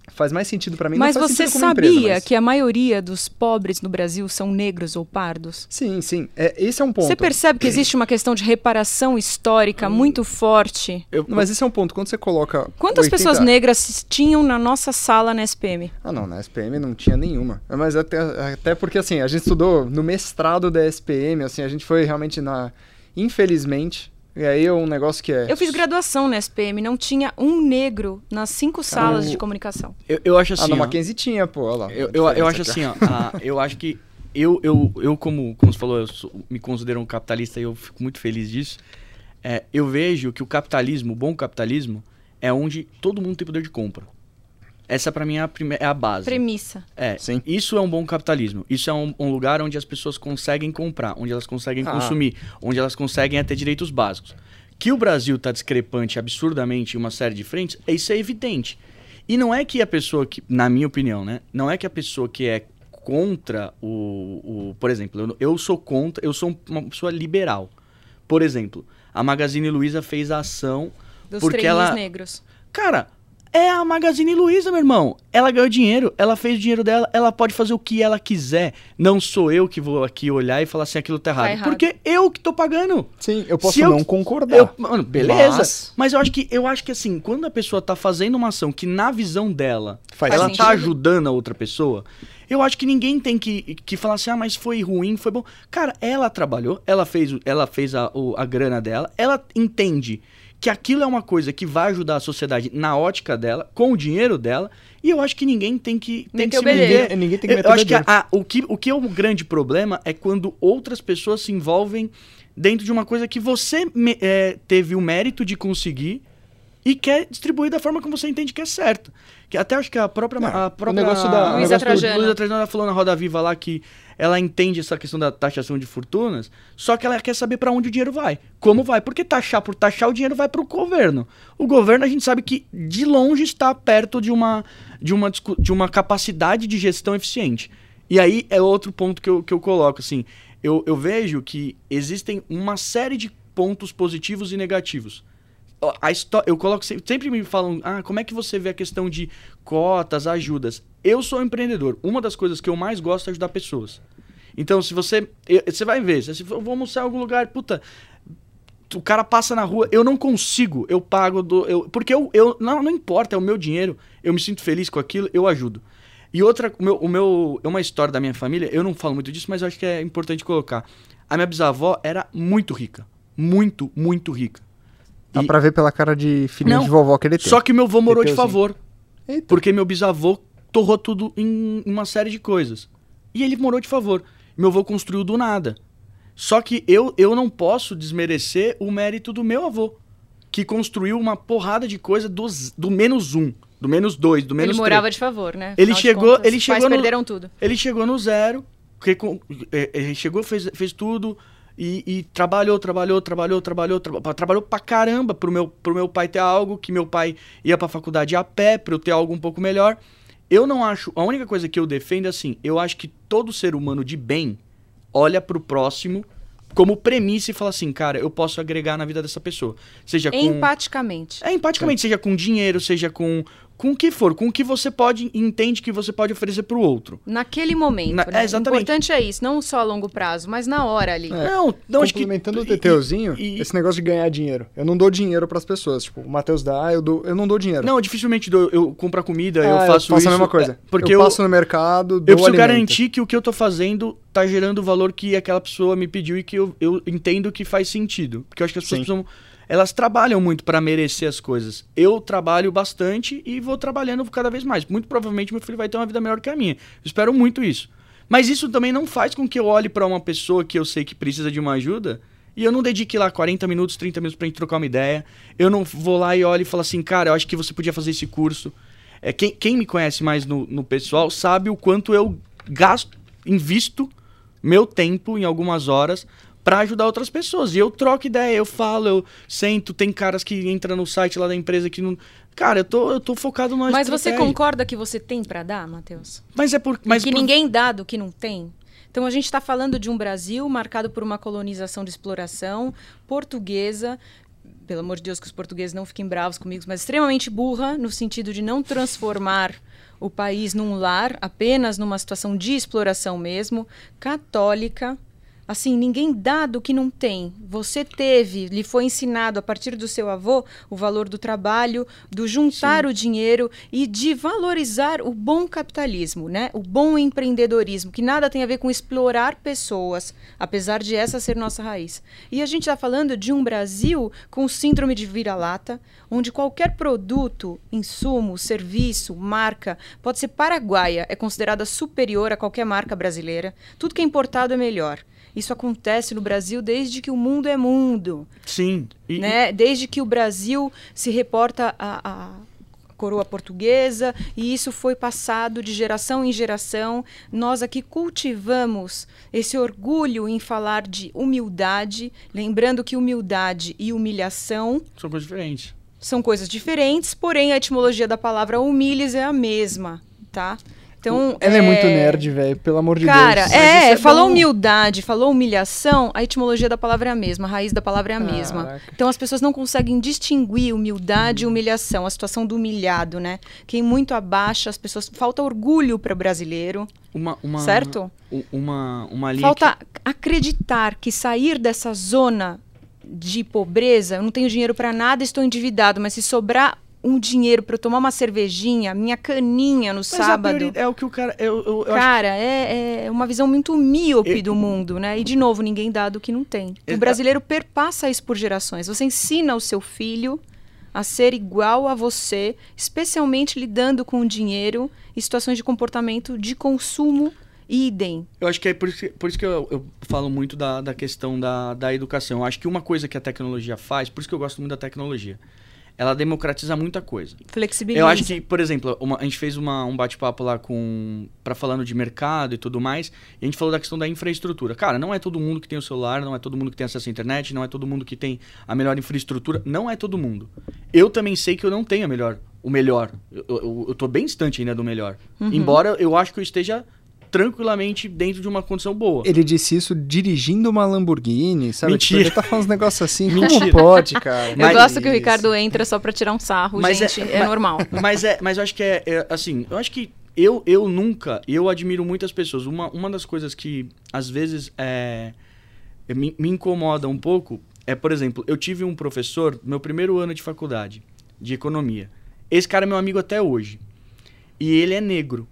faz mais sentido para mim. Mas você sabia empresa, mas... que a maioria dos pobres no Brasil são negros ou pardos? Sim, sim. É, esse é um ponto. Você percebe que (clears throat) existe uma questão de reparação histórica hum. muito forte? Eu, mas esse é um ponto. Quando você coloca. Quantas 80... pessoas negras tinham na nossa sala na SPM? Ah, não. Na SPM não tinha nenhuma. Mas até, até porque, assim, a gente estudou no mestrado da SPM, assim, a gente foi realmente na. Infelizmente, e aí é um negócio que é. Eu fiz graduação na SPM, não tinha um negro nas cinco salas de comunicação. Eu, eu acho assim. Ah, no Mackenzie tinha, pô, olha lá. Eu, eu, eu acho assim, ó. a, eu acho que. Eu, eu, eu como, como você falou, eu sou, me considero um capitalista e eu fico muito feliz disso. É, eu vejo que o capitalismo, o bom capitalismo, é onde todo mundo tem poder de compra. Essa para mim é a, é a base. Premissa. É, Sim. isso é um bom capitalismo. Isso é um, um lugar onde as pessoas conseguem comprar, onde elas conseguem ah. consumir, onde elas conseguem ter direitos básicos. Que o Brasil está discrepante absurdamente em uma série de frentes, isso é evidente. E não é que a pessoa que, na minha opinião, né? Não é que a pessoa que é contra o, o por exemplo, eu, eu sou contra, eu sou uma pessoa liberal. Por exemplo, a Magazine Luiza fez a ação Dos porque ela, negros. cara, é a Magazine Luiza, meu irmão. Ela ganhou dinheiro, ela fez o dinheiro dela, ela pode fazer o que ela quiser. Não sou eu que vou aqui olhar e falar assim, aquilo tá errado. errado. Porque eu que tô pagando. Sim, eu posso Se eu- não concordar. Eu- mano, beleza. Mas... Mas eu acho que eu acho que assim, quando a pessoa tá fazendo uma ação que na visão dela Faz ela sentido. tá ajudando a outra pessoa, eu acho que ninguém tem que, que falar assim, ah, mas foi ruim, foi bom. Cara, ela trabalhou, ela fez, ela fez a, o- a grana dela, ela entende que aquilo é uma coisa que vai ajudar a sociedade na ótica dela, com o dinheiro dela, e eu acho que ninguém tem que, tem que Meter se meter. Ninguém- ninguém tem que eu, meter eu o acho que a- o, que, o que é o grande problema é quando outras pessoas se envolvem dentro de uma coisa que você me- é, teve o mérito de conseguir e quer distribuir da forma como você entende que é certo. Que até acho que a própria. Não, a o própria negócio da- o Luísa negócio Trajano. Luísa Trajano ela falou na Roda Viva lá que ela entende essa questão da taxação de fortunas, só que ela quer saber pra onde o dinheiro vai. Como vai? Porque taxar por taxar, o dinheiro vai pro governo. O governo a gente sabe que de longe está perto de uma, de uma, de uma capacidade de gestão eficiente. E aí é outro ponto que eu, que eu coloco, assim. Eu, eu vejo que existem uma série de pontos positivos e negativos. A histó- eu coloco sempre, me falam, ah, como é que você vê a questão de cotas, ajudas? Eu sou empreendedor. Uma das coisas que eu mais gosto é ajudar pessoas. Então, se você. Você vai ver, se eu vou almoçar em algum lugar, puta. O cara passa na rua, eu não consigo, eu pago do. Eu, porque eu, eu. Não, não importa, é o meu dinheiro, eu me sinto feliz com aquilo, eu ajudo. E outra, o meu, o meu. É uma história da minha família, eu não falo muito disso, mas eu acho que é importante colocar. A minha bisavó era muito rica. Muito, muito rica. Dá E- pra ver pela cara de filhinho Não, de vovó que ele tem. Só que meu avô morou de favor. Eita. Porque meu bisavô torrou tudo em uma série de coisas. E ele morou de favor. Meu avô construiu do nada. Só que eu, eu não posso desmerecer o mérito do meu avô, que construiu uma porrada de coisa dos, do menos um, do menos dois, do menos Ele três. morava de favor, né? Ele Afinal chegou- contas, ele os chegou pais no- perderam tudo. Ele chegou no zero, é, é, chegou, fez, fez tudo e, e trabalhou, trabalhou, trabalhou, trabalhou, traba- trabalhou pra caramba pro meu, pro meu pai ter algo, que meu pai ia pra faculdade a pé, pra eu ter algo um pouco melhor. Eu não acho, a única coisa que eu defendo é assim, eu acho que todo ser humano de bem olha pro próximo como premissa e fala assim, cara, eu posso agregar na vida dessa pessoa. Seja com... Empaticamente. É, empaticamente, seja com dinheiro, seja com com o que for, com o que você pode, entende que você pode oferecer pro outro. Naquele momento. Na- né? é, exatamente. O importante é isso, não só a longo prazo, mas na hora ali. É. Não, não acho que. Complementando o Teteuzinho, e- e- esse negócio de ganhar dinheiro. Eu não dou dinheiro pras pessoas. Tipo, o Matheus dá, eu, dou, eu não dou dinheiro. Não, dificilmente dou- eu compro a comida, Ah, eu faço isso. a mesma coisa. é, Porque eu, eu, passo no mercado, eu preciso alimento. garantir que o que eu tô fazendo tá gerando o valor que aquela pessoa me pediu e que eu, eu entendo que faz sentido. Porque eu acho que as pessoas Sim. precisam. Elas trabalham muito pra merecer as coisas. Eu trabalho bastante e vou trabalhando cada vez mais. Muito provavelmente meu filho vai ter uma vida melhor que a minha. Eu espero muito isso. Mas isso também não faz com que eu olhe pra uma pessoa que eu sei que precisa de uma ajuda e eu não dedique lá 40 minutos, 30 minutos pra gente trocar uma ideia. Eu não vou lá e olho e falo assim, cara, eu acho que você podia fazer esse curso. É, quem, quem me conhece mais no, no pessoal sabe o quanto eu gasto, invisto meu tempo em algumas horas pra ajudar outras pessoas. E eu troco ideia, eu falo, eu sento, tem caras que entram no site lá da empresa que não. Cara, eu tô, eu tô focado na Mas você concorda que você tem pra dar, Matheus? Mas é por. Mas que por- ninguém dá do que não tem? Então a gente está falando de um Brasil marcado por uma colonização de exploração portuguesa. Pelo amor de Deus, que os portugueses não fiquem bravos comigo, mas extremamente burra, no sentido de não transformar o país num lar, apenas numa situação de exploração mesmo, católica. Assim, ninguém dá do que não tem. Você teve, lhe foi ensinado a partir do seu avô o valor do trabalho, do juntar o dinheiro e de valorizar o bom capitalismo, né? O bom empreendedorismo, que nada tem a ver com explorar pessoas, apesar de essa ser nossa raiz. E a gente está falando de um Brasil com síndrome de vira-lata, onde qualquer produto, insumo, serviço, marca, pode ser paraguaia, é considerada superior a qualquer marca brasileira. Tudo que é importado é melhor. Isso acontece no Brasil desde que o mundo é mundo, Sim. E, né? Desde que o Brasil se reporta à, à coroa portuguesa e isso foi passado de geração em geração. Nós aqui cultivamos esse orgulho em falar de humildade, lembrando que humildade e humilhação São coisas diferentes. são coisas diferentes, porém a etimologia da palavra humilhes é a mesma, tá? Então, Ela é, muito nerd, velho, pelo amor de Cara, Deus. é, é falou bom. humildade, falou humilhação, a etimologia da palavra é a mesma, a raiz da palavra é a mesma. Caraca. Então as pessoas não conseguem distinguir humildade e humilhação, a situação do humilhado, né? Quem muito abaixa as pessoas, falta orgulho para o brasileiro, Uma, uma, certo? Uma, uma linha Falta acreditar que sair dessa zona de pobreza, eu não tenho dinheiro para nada, estou endividado, mas se sobrar um dinheiro para eu tomar uma cervejinha, minha caninha no Mas sábado. priori- É o que o cara. Eu, eu, eu acho Cara, é, é uma visão muito míope do mundo, né? E, de novo, ninguém dá do que não tem. O brasileiro perpassa isso por gerações. Você ensina o seu filho a ser igual a você, especialmente lidando com o dinheiro e situações de comportamento de consumo idem. Eu acho que é por isso que, por isso que eu, eu falo muito da, da questão da, da educação. Eu acho que uma coisa que a tecnologia faz, por isso que eu gosto muito da tecnologia, ela democratiza muita coisa. Flexibiliza. Eu acho que, por exemplo, uma- a gente fez uma- um bate-papo lá com. para falando de mercado e tudo mais, e a gente falou da questão da infraestrutura. Cara, não é todo mundo que tem o celular, não é todo mundo que tem acesso à internet, não é todo mundo que tem a melhor infraestrutura, não é todo mundo. Eu também sei que eu não tenho a melhor, o melhor. Eu, eu, eu tô bem distante ainda do melhor. Uhum. Embora eu acho que eu esteja tranquilamente dentro de uma condição boa. Ele disse isso dirigindo uma Lamborghini, sabe? Mentira. Tipo, ele tá falando uns negócios assim. (laughs) Mentira. Como pode, (laughs) cara? Eu Mas- gosto que o Ricardo entra só pra tirar um sarro, Mas é- gente. É, mas- normal. (laughs) Mas é, mas eu acho que é, é, assim, eu acho que eu, eu nunca, eu admiro muitas pessoas. Uma, uma das coisas que às vezes é, me, me incomoda um pouco é, por exemplo, eu tive um professor no meu primeiro ano de faculdade de economia. Esse cara é meu amigo até hoje. E ele é negro.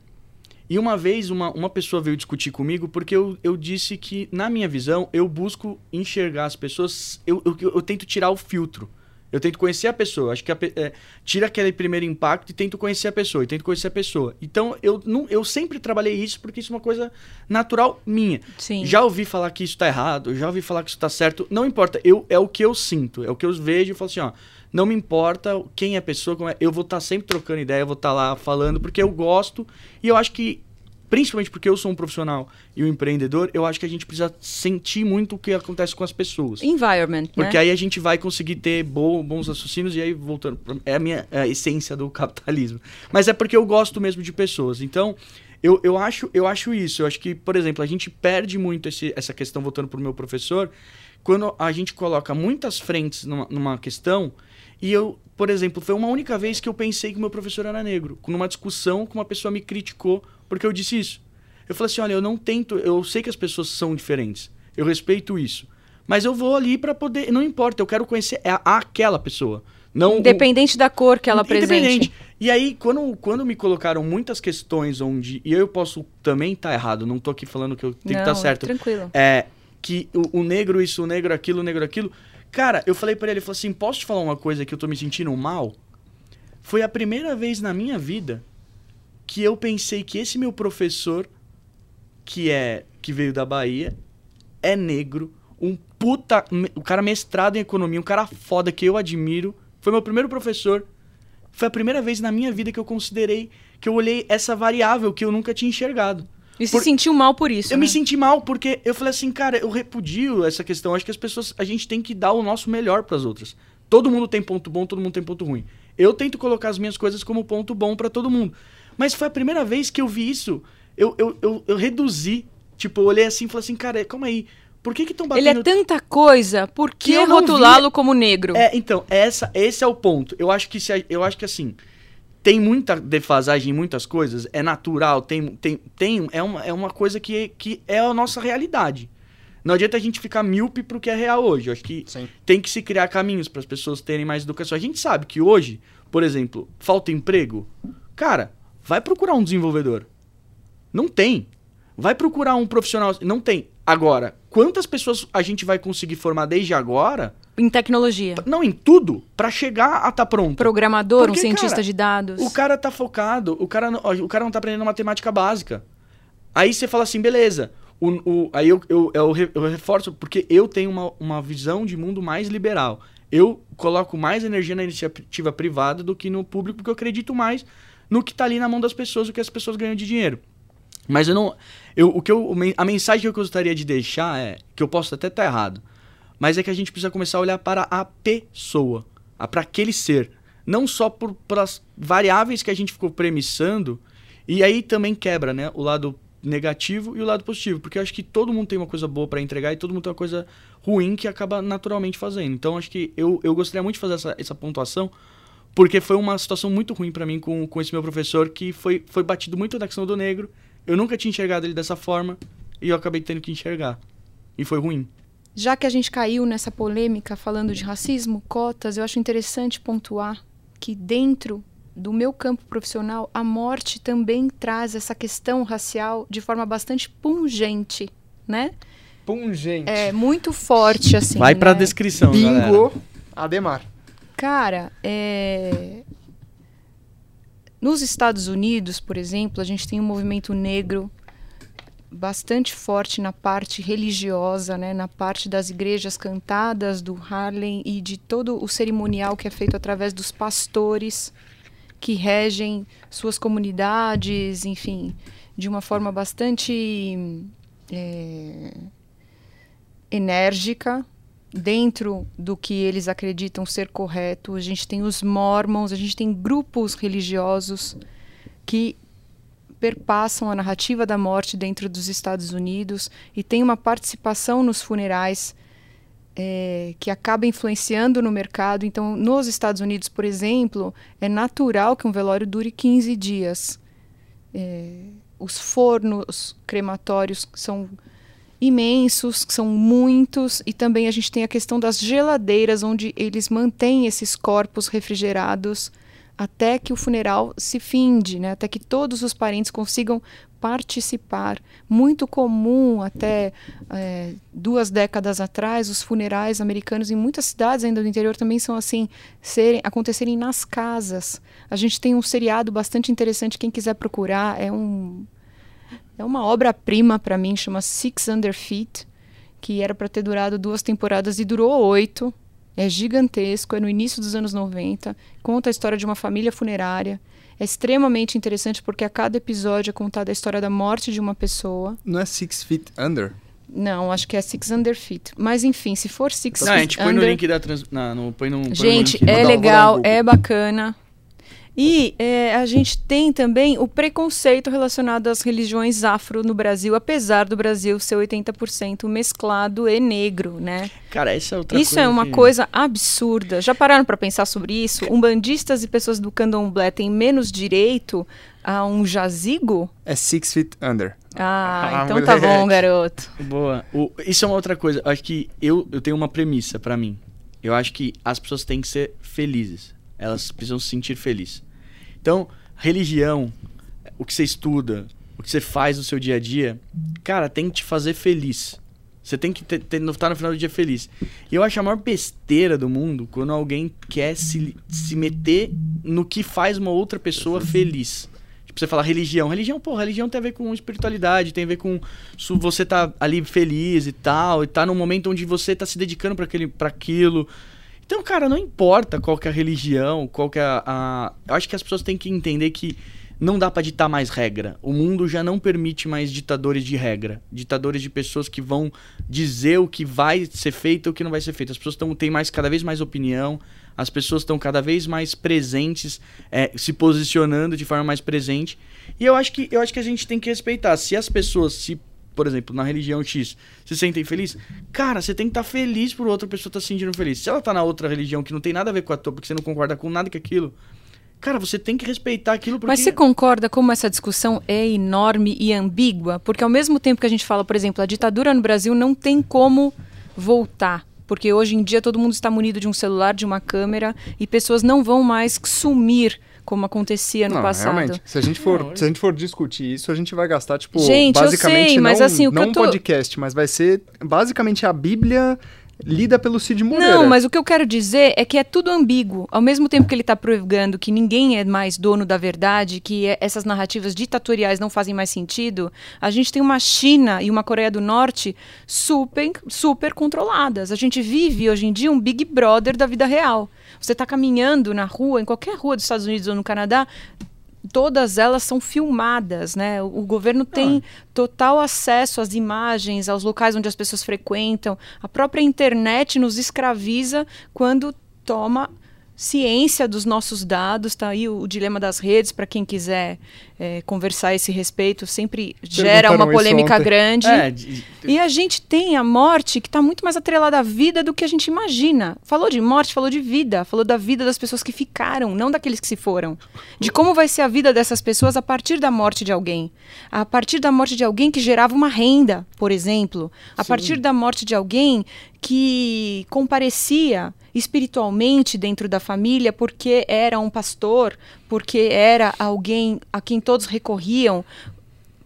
E uma vez uma, uma pessoa veio discutir comigo porque eu, eu disse que, na minha visão, eu busco enxergar as pessoas, eu, eu, eu tento tirar o filtro. Eu tento conhecer a pessoa. Acho que a é, tira aquele primeiro impacto e tento conhecer a pessoa. E tento conhecer a pessoa. Então, eu, não, eu sempre trabalhei isso porque isso é uma coisa natural minha. Sim. Já ouvi falar que isso tá errado, já ouvi falar que isso tá certo. Não importa, eu, é o que eu sinto, é o que eu vejo e falo assim, ó. Não me importa quem é a pessoa, como é, eu vou estar sempre trocando ideia, eu vou estar lá falando, porque eu gosto. E eu acho que, principalmente porque eu sou um profissional e um empreendedor, eu acho que a gente precisa sentir muito o que acontece com as pessoas. Environment, Porque né? aí a gente vai conseguir ter bo- bons raciocínios e aí voltando. É a minha é a essência do capitalismo. Mas é porque eu gosto mesmo de pessoas. Então, eu, eu, acho, eu acho isso. Eu acho que, por exemplo, a gente perde muito esse- essa questão, voltando pro meu professor, quando a gente coloca muitas frentes numa, numa questão. E eu, por exemplo, foi uma única vez que eu pensei que o meu professor era negro. Numa discussão que uma pessoa me criticou porque eu disse isso. Eu falei assim: olha, eu não tento. Eu sei que as pessoas são diferentes. Eu respeito isso. Mas eu vou ali pra poder. Não importa, eu quero conhecer aquela pessoa. Não o- Independente da cor que ela Independente. apresente. E aí, quando, quando me colocaram muitas questões onde. E eu posso também estar errado, não tô aqui falando que eu tenho que estar Não, certo. Tranquilo. É. Que o, o negro isso, o negro aquilo, o negro aquilo. Cara, eu falei pra ele, ele falou assim: posso te falar uma coisa que eu tô me sentindo mal? Foi a primeira vez na minha vida que eu pensei que esse meu professor, que é que veio da Bahia, é negro, um puta, o cara mestrado em economia, um cara foda que eu admiro, foi meu primeiro professor. Foi a primeira vez na minha vida que eu considerei, que eu olhei essa variável que eu nunca tinha enxergado. E se Por- sentiu mal por isso. Eu né? me senti mal porque eu falei assim, cara, eu repudio essa questão. Acho que as pessoas, a gente tem que dar o nosso melhor para as outras. Todo mundo tem ponto bom, todo mundo tem ponto ruim. Eu tento colocar as minhas coisas como ponto bom para todo mundo. Mas foi a primeira vez que eu vi isso. Eu, eu, eu, eu reduzi. Tipo, eu olhei assim e falei assim, cara, calma aí. Por que que estão batendo... Ele é tanta coisa, por Que que rotulá-lo como negro? É, então, essa, esse é o ponto. Eu acho que se eu acho que assim, tem muita defasagem em muitas coisas, é natural, tem, tem, tem é, uma, é uma coisa que, que é a nossa realidade. Não adianta a gente ficar míope pro que é real hoje. Eu acho que Sim. tem que se criar caminhos para as pessoas terem mais educação. A gente sabe que hoje, por exemplo, falta emprego. Cara, vai procurar um desenvolvedor. Não tem. Vai procurar um profissional. Não tem. Agora, quantas pessoas a gente vai conseguir formar desde agora? Em tecnologia. Não, em tudo, pra chegar a estar pronto. Programador, um Porque, cientista cara, de dados. O cara tá focado, o cara, o cara não tá aprendendo matemática básica. Aí você fala assim, beleza. O, o- aí eu, eu, eu, eu reforço, porque eu tenho uma, uma visão de mundo mais liberal. Eu coloco mais energia na iniciativa privada do que no público, porque eu acredito mais no que tá ali na mão das pessoas, o que as pessoas ganham de dinheiro. Mas eu não. Eu, o que eu, a mensagem que eu gostaria de deixar é. Que eu posso até estar errado. Mas é que a gente precisa começar a olhar para a pessoa. Para aquele ser. Não só por, pelas variáveis que a gente ficou premissando E aí também quebra, né? O lado negativo e o lado positivo, porque eu acho que todo mundo tem uma coisa boa para entregar e todo mundo tem uma coisa ruim que acaba naturalmente fazendo. Então acho que eu, eu gostaria muito de fazer essa, essa pontuação, porque foi uma situação muito ruim para mim com, com esse meu professor, que foi, foi batido muito na questão do negro. Eu nunca tinha enxergado ele dessa forma e eu acabei tendo que enxergar. E foi ruim. Já que a gente caiu nessa polêmica falando de racismo, cotas, eu acho interessante pontuar que dentro do meu campo profissional, a morte também traz essa questão racial de forma bastante pungente, né? Pungente. É muito forte, assim. Vai pra né? descrição, Bingo, galera. Ademar. Cara, é... nos Estados Unidos, por exemplo, a gente tem um movimento negro bastante forte na parte religiosa, né, na parte das igrejas cantadas do Harlem e de todo o cerimonial que é feito através dos pastores que regem suas comunidades, enfim, de uma forma bastante é, enérgica dentro do que eles acreditam ser correto. A gente tem os mormons, a gente tem grupos religiosos que perpassam a narrativa da morte dentro dos Estados Unidos e tem uma participação nos funerais é, que acaba influenciando no mercado. Então, nos Estados Unidos, por exemplo, é natural que um velório dure 15 dias. É, os fornos crematórios são imensos, são muitos, e também a gente tem a questão das geladeiras, onde eles mantêm esses corpos refrigerados até que o funeral se finde, né? até que todos os parentes consigam participar. Muito comum, até é, duas décadas atrás, os funerais americanos em muitas cidades ainda do interior também são assim, serem, acontecerem nas casas. A gente tem um seriado bastante interessante, quem quiser procurar, é um é uma obra-prima para mim, chama Six Under Feet, que era para ter durado duas temporadas e durou oito. É gigantesco, é no início dos anos 90, conta a história de uma família funerária. É extremamente interessante porque a cada episódio é contada a história da morte de uma pessoa. Não é Six Feet Under? Não, acho que é Six Under Feet. Mas enfim, se for Six Não, a Feet gente põe Under... no link da trans... Não, não põe no, põe no Gente, link. é legal, é bacana. E é, a gente tem também o preconceito relacionado às religiões afro no Brasil, apesar do Brasil ser 80% mesclado e negro, né? Cara, essa é outra isso coisa é uma que- coisa absurda. Já pararam para pensar sobre isso? Umbandistas e pessoas do candomblé têm menos direito a um jazigo? É Six Feet Under. Ah, Ah, então tá bom, garoto. Boa. O- isso é uma outra coisa. Acho que eu, eu tenho uma premissa pra mim. Eu acho que as pessoas têm que ser felizes. Elas precisam se sentir felizes. Então, religião, o que você estuda, o que você faz no seu dia a dia, cara, tem que te fazer feliz. Você tem que estar no final do dia feliz. E eu acho a maior besteira do mundo quando alguém quer se, se meter no que faz uma outra pessoa feliz. Tipo, você fala religião. Religião, pô, religião tem a ver com espiritualidade, tem a ver com se você tá ali feliz e tal, e tá num momento onde você tá se dedicando para aquilo. Então, cara, não importa qual que é a religião, qual que é a, a- Eu acho que as pessoas têm que entender que não dá pra ditar mais regra. O mundo já não permite mais ditadores de regra. Ditadores de pessoas que vão dizer o que vai ser feito e o que não vai ser feito. As pessoas tão, têm mais, cada vez mais opinião, as pessoas estão cada vez mais presentes, é, se posicionando de forma mais presente. E eu acho, que, eu acho que a gente tem que respeitar. Se as pessoas se por exemplo, na religião X, se sentem felizes, cara, você tem que estar feliz por outra pessoa estar se sentindo feliz. Se ela tá na outra religião que não tem nada a ver com a tua, porque você não concorda com nada que aquilo, cara, você tem que respeitar aquilo porque Mas você concorda como essa discussão é enorme e ambígua? Porque ao mesmo tempo que a gente fala, por exemplo, a ditadura no Brasil não tem como voltar. Porque hoje em dia todo mundo está munido de um celular, de uma câmera, e pessoas não vão mais sumir como acontecia no não, passado. realmente. Se a, gente for, Não, se a gente for discutir isso, a gente vai gastar, tipo, Gente, eu basicamente sei, mas não, assim, o que não eu tô- um podcast, mas vai ser basicamente a Bíblia lida pelo Cid Moreira. Não, mas o que eu quero dizer é que é tudo ambíguo. Ao mesmo tempo que ele está provando que ninguém é mais dono da verdade, que é- essas narrativas ditatoriais não fazem mais sentido, a gente tem uma China e uma Coreia do Norte super, super controladas. A gente vive hoje em dia um Big Brother da vida real. Você está caminhando na rua, em qualquer rua dos Estados Unidos ou no Canadá, todas elas são filmadas, né? O, o governo tem total acesso às imagens, aos locais onde as pessoas frequentam. A própria internet nos escraviza quando toma ciência dos nossos dados, tá aí o, o dilema das redes, para quem quiser é, conversar a esse respeito, sempre gera uma polêmica grande. É, de... E a gente tem a morte que está muito mais atrelada à vida do que a gente imagina. Falou de morte, falou de vida, falou da vida das pessoas que ficaram, não daqueles que se foram. De como vai ser a vida dessas pessoas a partir da morte de alguém. A partir da morte de alguém que gerava uma renda, por exemplo. A Sim. partir da morte de alguém que comparecia espiritualmente dentro da família porque era um pastor, porque era alguém a quem todos recorriam,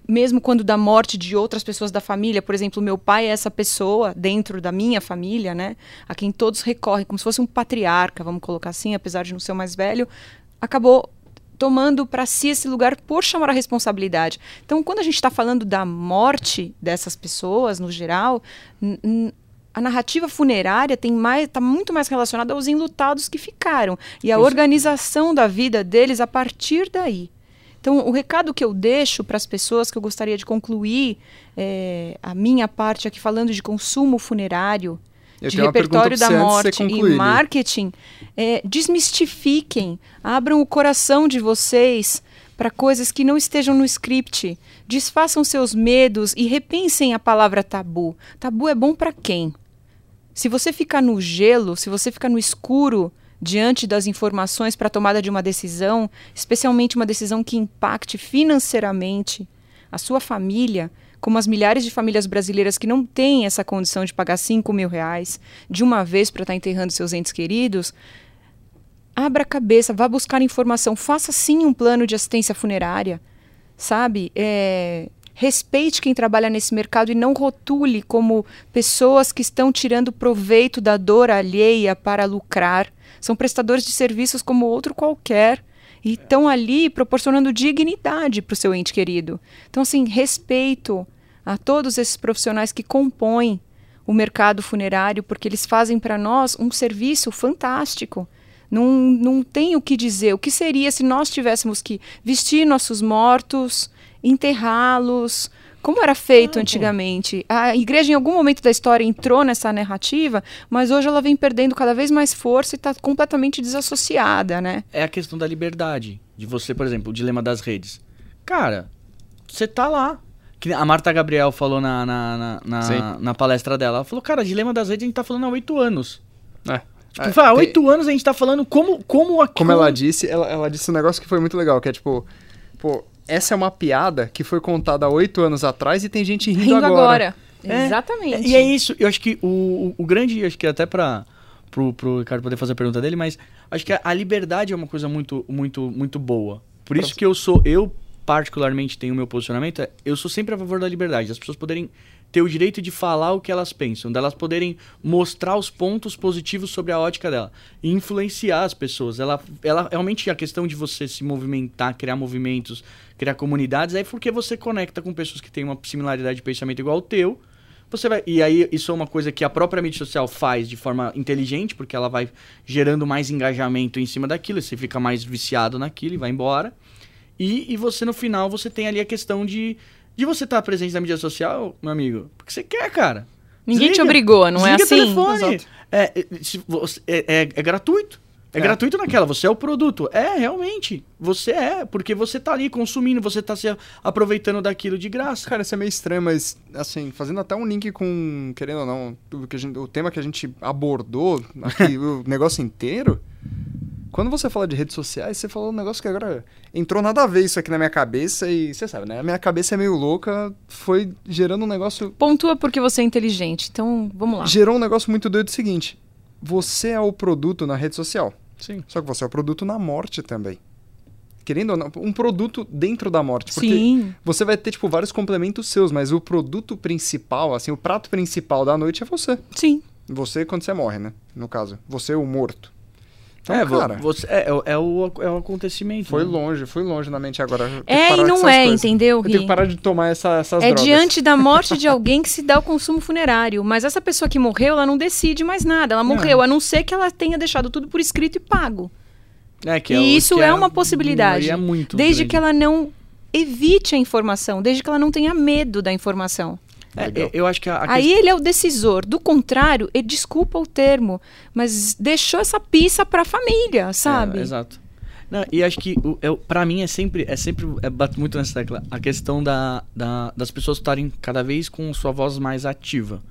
mesmo quando da morte de outras pessoas da família, por exemplo, meu pai é essa pessoa dentro da minha família, né, a quem todos recorrem, como se fosse um patriarca, vamos colocar assim, apesar de não ser o mais velho, acabou tomando para si esse lugar por chamar a responsabilidade. Então, quando a gente está falando da morte dessas pessoas, no geral, a narrativa funerária tem mais está muito mais relacionada aos enlutados que ficaram e a Isso. organização da vida deles a partir daí. Então, o recado que eu deixo para as pessoas que eu gostaria de concluir é, a minha parte aqui falando de consumo funerário, eu de repertório da morte e marketing, é, desmistifiquem, abram o coração de vocês para coisas que não estejam no script. Desfaçam seus medos e repensem a palavra tabu. Tabu é bom para quem? Se você ficar no gelo, se você ficar no escuro diante das informações para a tomada de uma decisão, especialmente uma decisão que impacte financeiramente a sua família, como as milhares de famílias brasileiras que não têm essa condição de pagar 5 mil reais de uma vez para estar tá enterrando seus entes queridos, abra a cabeça, vá buscar informação, faça sim um plano de assistência funerária, sabe? É, respeite quem trabalha nesse mercado e não rotule como pessoas que estão tirando proveito da dor alheia para lucrar. São prestadores de serviços como outro qualquer e estão ali proporcionando dignidade para o seu ente querido. Então, assim, respeito a todos esses profissionais que compõem o mercado funerário, porque eles fazem para nós um serviço fantástico. Não, não tem o que dizer. O que seria se nós tivéssemos que vestir nossos mortos, enterrá-los. Como era feito ah, antigamente? A igreja, em algum momento da história, entrou nessa narrativa, mas hoje ela vem perdendo cada vez mais força e está completamente desassociada, né? É a questão da liberdade. De você, por exemplo, o dilema das redes. Cara, você tá lá. Que a Marta Gabriel falou na, na, na, na, na palestra dela. Ela falou, cara, dilema das redes a gente tá falando há oito anos. É. Tipo, é, há oito tem... anos a gente tá falando como, como aquilo... Como ela disse, ela, ela disse um negócio que foi muito legal, que é tipo, pô, essa é uma piada que foi contada há oito anos atrás e tem gente rindo, rindo agora. agora. É, Exatamente. E é isso. Eu acho que o, o, o grande, acho que até para pro, pro Ricardo poder fazer a pergunta dele, mas acho que a, a liberdade é uma coisa muito, muito, muito boa. Por isso que eu sou, eu particularmente tenho o meu posicionamento, é, eu sou sempre a favor da liberdade, das pessoas poderem ter o direito de falar o que elas pensam, delas poderem mostrar os pontos positivos sobre a ótica dela e influenciar as pessoas. Ela, ela realmente a questão de você se movimentar, criar movimentos, criar comunidades é porque você conecta com pessoas que têm uma similaridade de pensamento igual ao teu. Você vai e aí isso é uma coisa que a própria mídia social faz de forma inteligente, porque ela vai gerando mais engajamento em cima daquilo, você fica mais viciado naquilo e vai embora. E, e você no final você tem ali a questão de de você estar presente na mídia social, meu amigo, porque você quer, cara. Ninguém Desliga. te obrigou, não é assim? telefone. É, é, é, é, gratuito. É, é, gratuito naquela, você é o produto. É, realmente. Você é, porque você tá ali consumindo, você tá se aproveitando daquilo de graça. Cara, isso é meio estranho, mas, assim, fazendo até um link com, querendo ou não, o, que gente, o tema que a gente abordou aqui, (laughs) o negócio inteiro. Quando você fala de redes sociais, você falou um negócio que agora entrou nada a ver isso aqui na minha cabeça e você sabe, né? A minha cabeça é meio louca, foi gerando um negócio. Pontua porque você é inteligente, então vamos lá. Gerou um negócio muito doido o seguinte: você é o produto na rede social. Sim. Só que você é o produto na morte também. Querendo ou não, um produto dentro da morte. Porque Sim. você vai ter, tipo, vários complementos seus, mas o produto principal, assim, o prato principal da noite é você. Sim. Você quando você morre, né? No caso. Você, o morto. Então, é, cara, você, é, é, o, é o acontecimento. Foi né? longe, foi longe na mente agora. É e não é, coisas. entendeu, Gui? Eu tenho que parar de tomar essa, essas é drogas. É diante da morte de (laughs) alguém que se dá o consumo funerário. Mas essa pessoa que morreu, ela não decide mais nada. Ela morreu, é. a não ser que ela tenha deixado tudo por escrito e pago. É, que é e isso é, é, uma possibilidade. É muito desde grande. que ela não evite a informação, desde que ela não tenha medo da informação. É, eu acho que a, a Aí questão... ele é o decisor. Do contrário, ele desculpa o termo, mas deixou essa pista para a família, sabe? É, exato. Não, e acho que é, para mim é sempre é sempre é, bato muito nessa tecla a questão da, da das pessoas estarem cada vez com sua voz mais ativa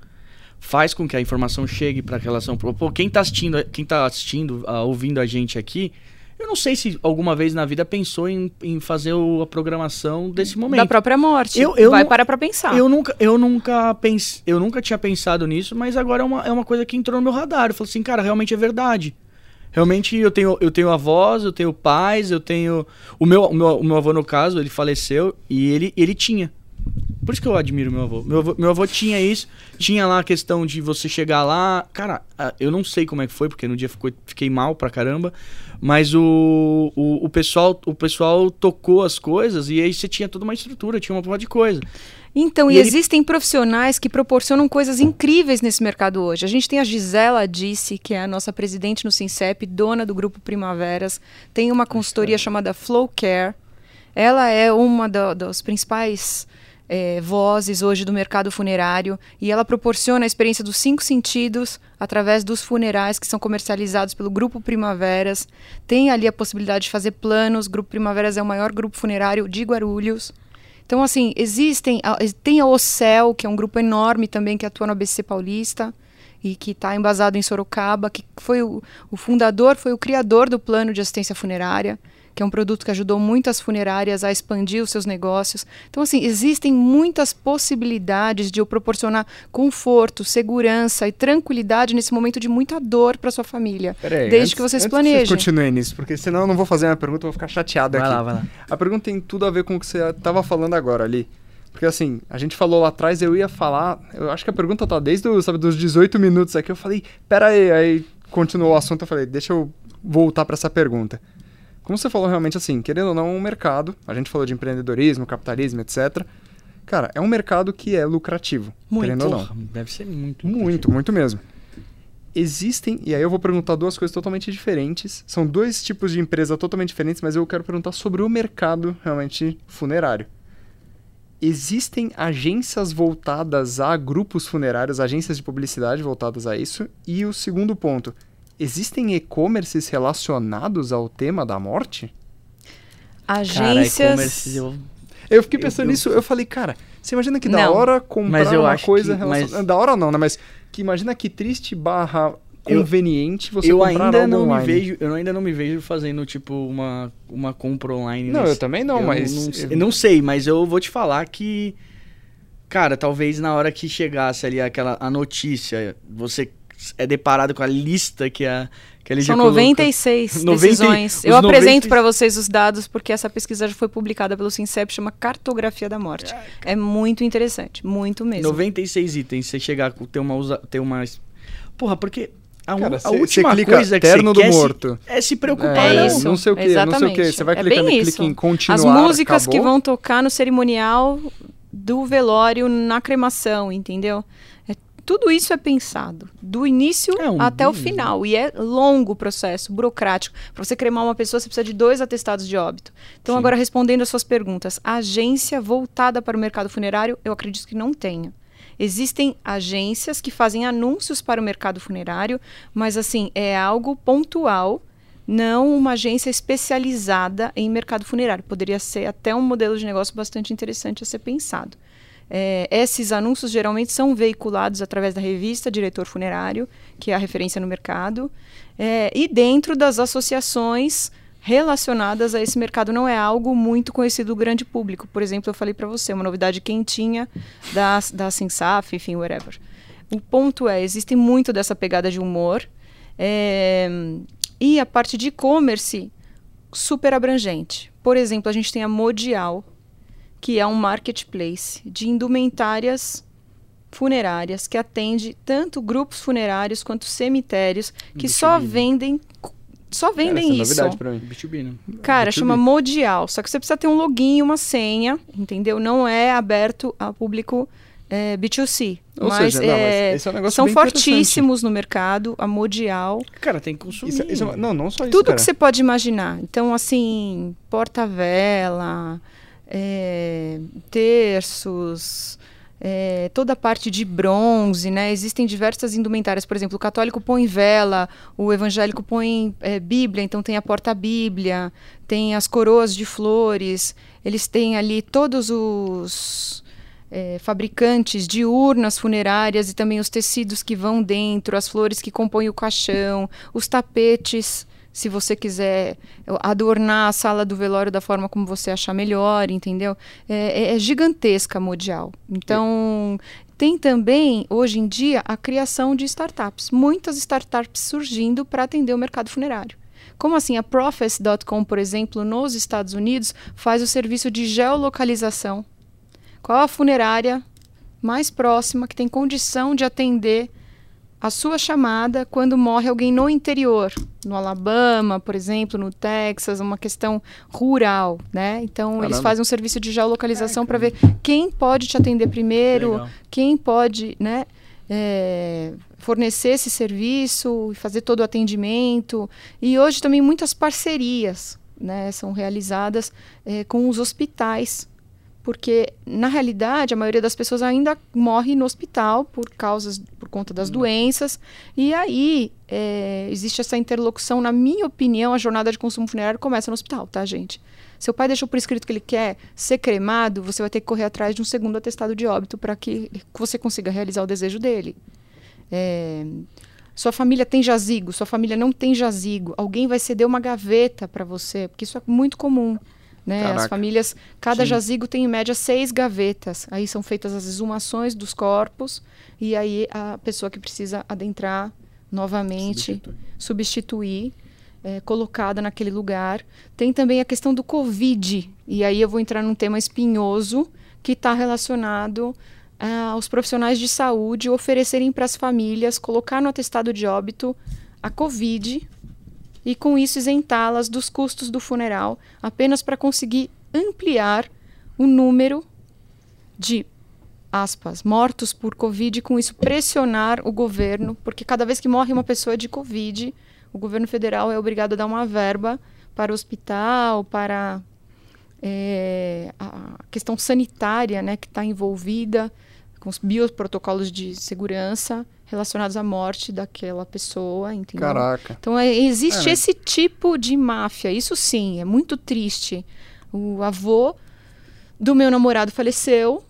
faz com que a informação chegue para a relação pô quem está assistindo quem tá assistindo uh, ouvindo a gente aqui eu não sei se alguma vez na vida pensou em, em fazer o, a programação desse momento. Da própria morte. Eu, eu Vai parar pra pensar. Eu nunca, eu, nunca pense, eu nunca tinha pensado nisso, mas agora é uma, é uma coisa que entrou no meu radar. Eu falei assim, cara, realmente é verdade. Realmente eu tenho, eu tenho avós, eu tenho pais, eu tenho. O meu, o meu, o meu avô, no caso, ele faleceu e ele, ele tinha. Por isso que eu admiro meu avô. Meu avô, meu avô tinha isso, tinha lá a questão de você chegar lá. Cara, eu não sei como é que foi, porque no dia ficou, fiquei mal pra caramba. Mas o, o, o, pessoal, o pessoal tocou as coisas e aí você tinha toda uma estrutura, tinha uma porra de coisa. Então, e, e ele... existem profissionais que proporcionam coisas incríveis nesse mercado hoje. A gente tem a Gisela Disse, que é a nossa presidente no Sincep, dona do grupo Primaveras. Tem uma consultoria chamada Flow Care. Ela é uma da, das principais é, vozes hoje do mercado funerário e ela proporciona a experiência dos cinco sentidos através dos funerais que são comercializados pelo Grupo Primaveras. Tem ali a possibilidade de fazer planos. Grupo Primaveras é o maior grupo funerário de Guarulhos. Então, assim, existem. Tem a OCEL, que é um grupo enorme também que atua no ABC Paulista e que está embasado em Sorocaba, que foi o, o fundador, foi o criador do plano de assistência funerária que é um produto que ajudou muitas funerárias a expandir os seus negócios. Então, assim, existem muitas possibilidades de eu proporcionar conforto, segurança e tranquilidade nesse momento de muita dor para sua família. Peraí, desde antes, que vocês planejem. Que continuem nisso, porque senão eu não vou fazer uma pergunta, eu vou ficar chateado vai aqui. Lá, vai lá. A pergunta tem tudo a ver com o que você estava falando agora ali. Porque assim, a gente falou lá atrás, eu ia falar. Eu acho que a pergunta tá desde o, sabe, dos 18 minutos aqui. Eu falei, pera aí, aí continuou o assunto. Eu falei, deixa eu voltar para essa pergunta. Como você falou realmente assim, querendo ou não, é um mercado, a gente falou de empreendedorismo, capitalismo, etc. Cara, é um mercado que é lucrativo, muito, querendo ou não. Deve ser muito. Muito, muito mesmo. Existem, e aí eu vou perguntar duas coisas totalmente diferentes. São dois tipos de empresa totalmente diferentes, mas eu quero perguntar sobre o mercado realmente funerário. Existem agências voltadas a grupos funerários, agências de publicidade voltadas a isso. E o segundo ponto, Existem e-commerces relacionados ao tema da morte? Agências. Cara, eu... eu fiquei pensando eu, eu... nisso, eu falei, cara, você imagina que da hora comprar uma coisa que, relacionada. Mas... Da hora não, né? Mas que imagina que triste barra conveniente você eu comprar ainda não online. me vejo eu ainda não me vejo fazendo tipo uma, uma compra online não nesse. eu também não eu mas não, não, eu não sei mas eu vou te falar que cara talvez na hora que chegasse ali aquela a notícia você é deparado com a lista que a que a São 96 coloca. (laughs) decisões. 90, Eu apresento 90... para vocês os dados porque essa pesquisa já foi publicada pelo Sincep, chama Cartografia da Morte. É, é muito interessante, muito mesmo. 96 itens, você chegar a ter uma usa, ter uma Porra, porque a, Cara, a cê, última cê coisa que você do quer morto. Se, é se preocupar. É isso, não sei o que, não sei o que. Você vai é clicando, bem clica em continuar, As músicas acabou. que vão tocar no cerimonial do velório na cremação, entendeu? Tudo isso é pensado, do início é um até o final. E é longo o processo, burocrático. Para você cremar uma pessoa, você precisa de dois atestados de óbito. Então, Sim. agora respondendo às suas perguntas, a agência voltada para o mercado funerário, eu acredito que não tenha. Existem agências que fazem anúncios para o mercado funerário, mas assim, é algo pontual, não uma agência especializada em mercado funerário. Poderia ser até um modelo de negócio bastante interessante a ser pensado. É, esses anúncios geralmente são veiculados através da revista Diretor Funerário, que é a referência no mercado, é, e dentro das associações relacionadas a esse mercado. Não é algo muito conhecido do grande público. Por exemplo, eu falei para você, uma novidade quentinha da, da Sensaf, enfim, whatever. O ponto é, existe muito dessa pegada de humor, é, e a parte de e-commerce super abrangente. Por exemplo, a gente tem a Modial, que é um marketplace de indumentárias funerárias que atende tanto grupos funerários quanto cemitérios que B2B. só vendem só vendem Cara, isso. É novidade pra mim. B2B, né? Cara, B2B. chama Modial. Só que você precisa ter um login, uma senha, entendeu? Não é aberto ao público é, B2C. Ou mas, seja, não, é, mas esse é um são fortíssimos no mercado, a Modial. Cara, tem que consumir. Isso, isso, é não, não só isso, Tudo cara. que você pode imaginar. Então, assim, porta-vela, é, terços, é, toda a parte de bronze, né? Existem diversas indumentárias, por exemplo, o católico põe vela, o evangélico põe é, Bíblia, então tem a porta-Bíblia, tem as coroas de flores, eles têm ali todos os é, fabricantes de urnas funerárias e também os tecidos que vão dentro, as flores que compõem o caixão, os tapetes se você quiser adornar a sala do velório da forma como você achar melhor, entendeu? É, é, é gigantesca mundial. Então, tem também, hoje em dia, a criação de startups. Muitas startups surgindo para atender o mercado funerário. Como assim? A Prophecy.com, por exemplo, nos Estados Unidos, faz o serviço de geolocalização. Qual a funerária mais próxima que tem condição de atender a sua chamada quando morre alguém no interior, no Alabama, por exemplo, no Texas, uma questão rural, né? Então Caramba. eles fazem um serviço de geolocalização para ver quem pode te atender primeiro, Legal. quem pode, né? É, fornecer esse serviço, fazer todo o atendimento. E hoje também muitas parcerias né, são realizadas é, com os hospitais porque na realidade a maioria das pessoas ainda morre no hospital por causas por conta das uhum. doenças. E aí é, existe essa interlocução na minha opinião a jornada de consumo funerário começa no hospital tá gente? Seu pai deixou por escrito que ele quer ser cremado você vai ter que correr atrás de um segundo atestado de óbito para que você consiga realizar o desejo dele. É, sua família tem jazigo sua família não tem jazigo. Alguém vai ceder uma gaveta para você porque isso é muito comum né? As famílias, cada Sim. jazigo tem em média seis gavetas. Aí são feitas as exumações dos corpos e aí a pessoa que precisa adentrar novamente, substituir, substituir é, colocada naquele lugar. Tem também a questão do Covid. E aí eu vou entrar num tema espinhoso que está relacionado uh, aos profissionais de saúde oferecerem para as famílias colocar no atestado de óbito a Covid e com isso isentá-las dos custos do funeral, apenas para conseguir ampliar o número de aspas, mortos por Covid e com isso pressionar o governo, porque cada vez que morre uma pessoa de Covid, o governo federal é obrigado a dar uma verba para o hospital, para é, a questão sanitária né, que está envolvida, com os bioprotocolos de segurança relacionados à morte daquela pessoa, entendeu? Caraca. Então é, existe é. esse tipo de máfia, isso sim, é muito triste. O avô do meu namorado faleceu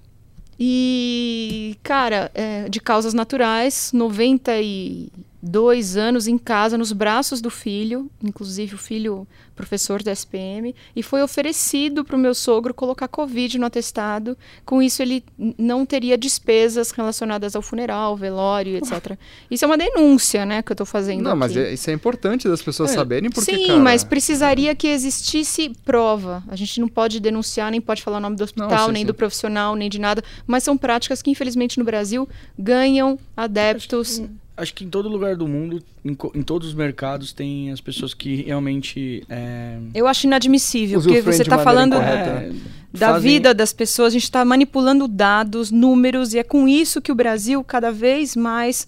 e, cara, é, de causas naturais, 90 e dois anos em casa, nos braços do filho, inclusive o filho professor da SPM, e foi oferecido para o meu sogro colocar Covid no atestado. Com isso, ele não teria despesas relacionadas ao funeral, velório, etc. Isso é uma denúncia, né, que eu estou fazendo Não, aqui. mas é, isso é importante das pessoas é. saberem, porque, Sim, cara... mas precisaria que existisse prova. A gente não pode denunciar, nem pode falar o nome do hospital, não, sim, nem sim. do profissional, nem de nada, mas são práticas que, infelizmente, no Brasil ganham adeptos acho que em todo lugar do mundo, em, em, todos os mercados, tem as pessoas que realmente. É... Eu acho inadmissível, porque você está falando é, da fazem... vida das pessoas, a gente está manipulando dados, números, e é com isso que o Brasil cada vez mais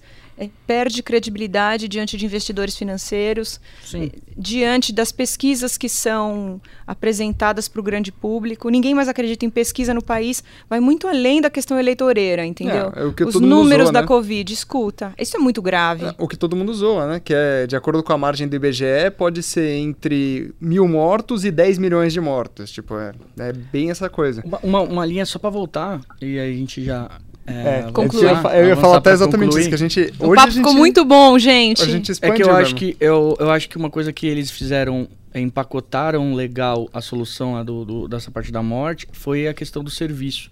perde credibilidade diante de investidores financeiros, é, diante das pesquisas que são apresentadas para o grande público. Ninguém mais acredita em pesquisa no país, vai muito além da questão eleitoreira, entendeu? É, é Os números usou, da né? Covid, escuta, isso é muito grave. É, o que todo mundo usou, né? Que é, de acordo com a margem do IBGE, pode ser entre mil mortos e 10 milhões de mortos. Tipo, é, é bem essa coisa. Uma, uma, uma linha só para voltar, e aí a gente já é, é concluir. Eu ia, eu ia falar até exatamente concluir. isso, que a gente... O hoje papo ficou muito bom, gente. A gente é que eu acho que, eu, eu acho que uma coisa que eles fizeram, empacotaram legal a solução do, do, dessa parte da morte, foi a questão do serviço.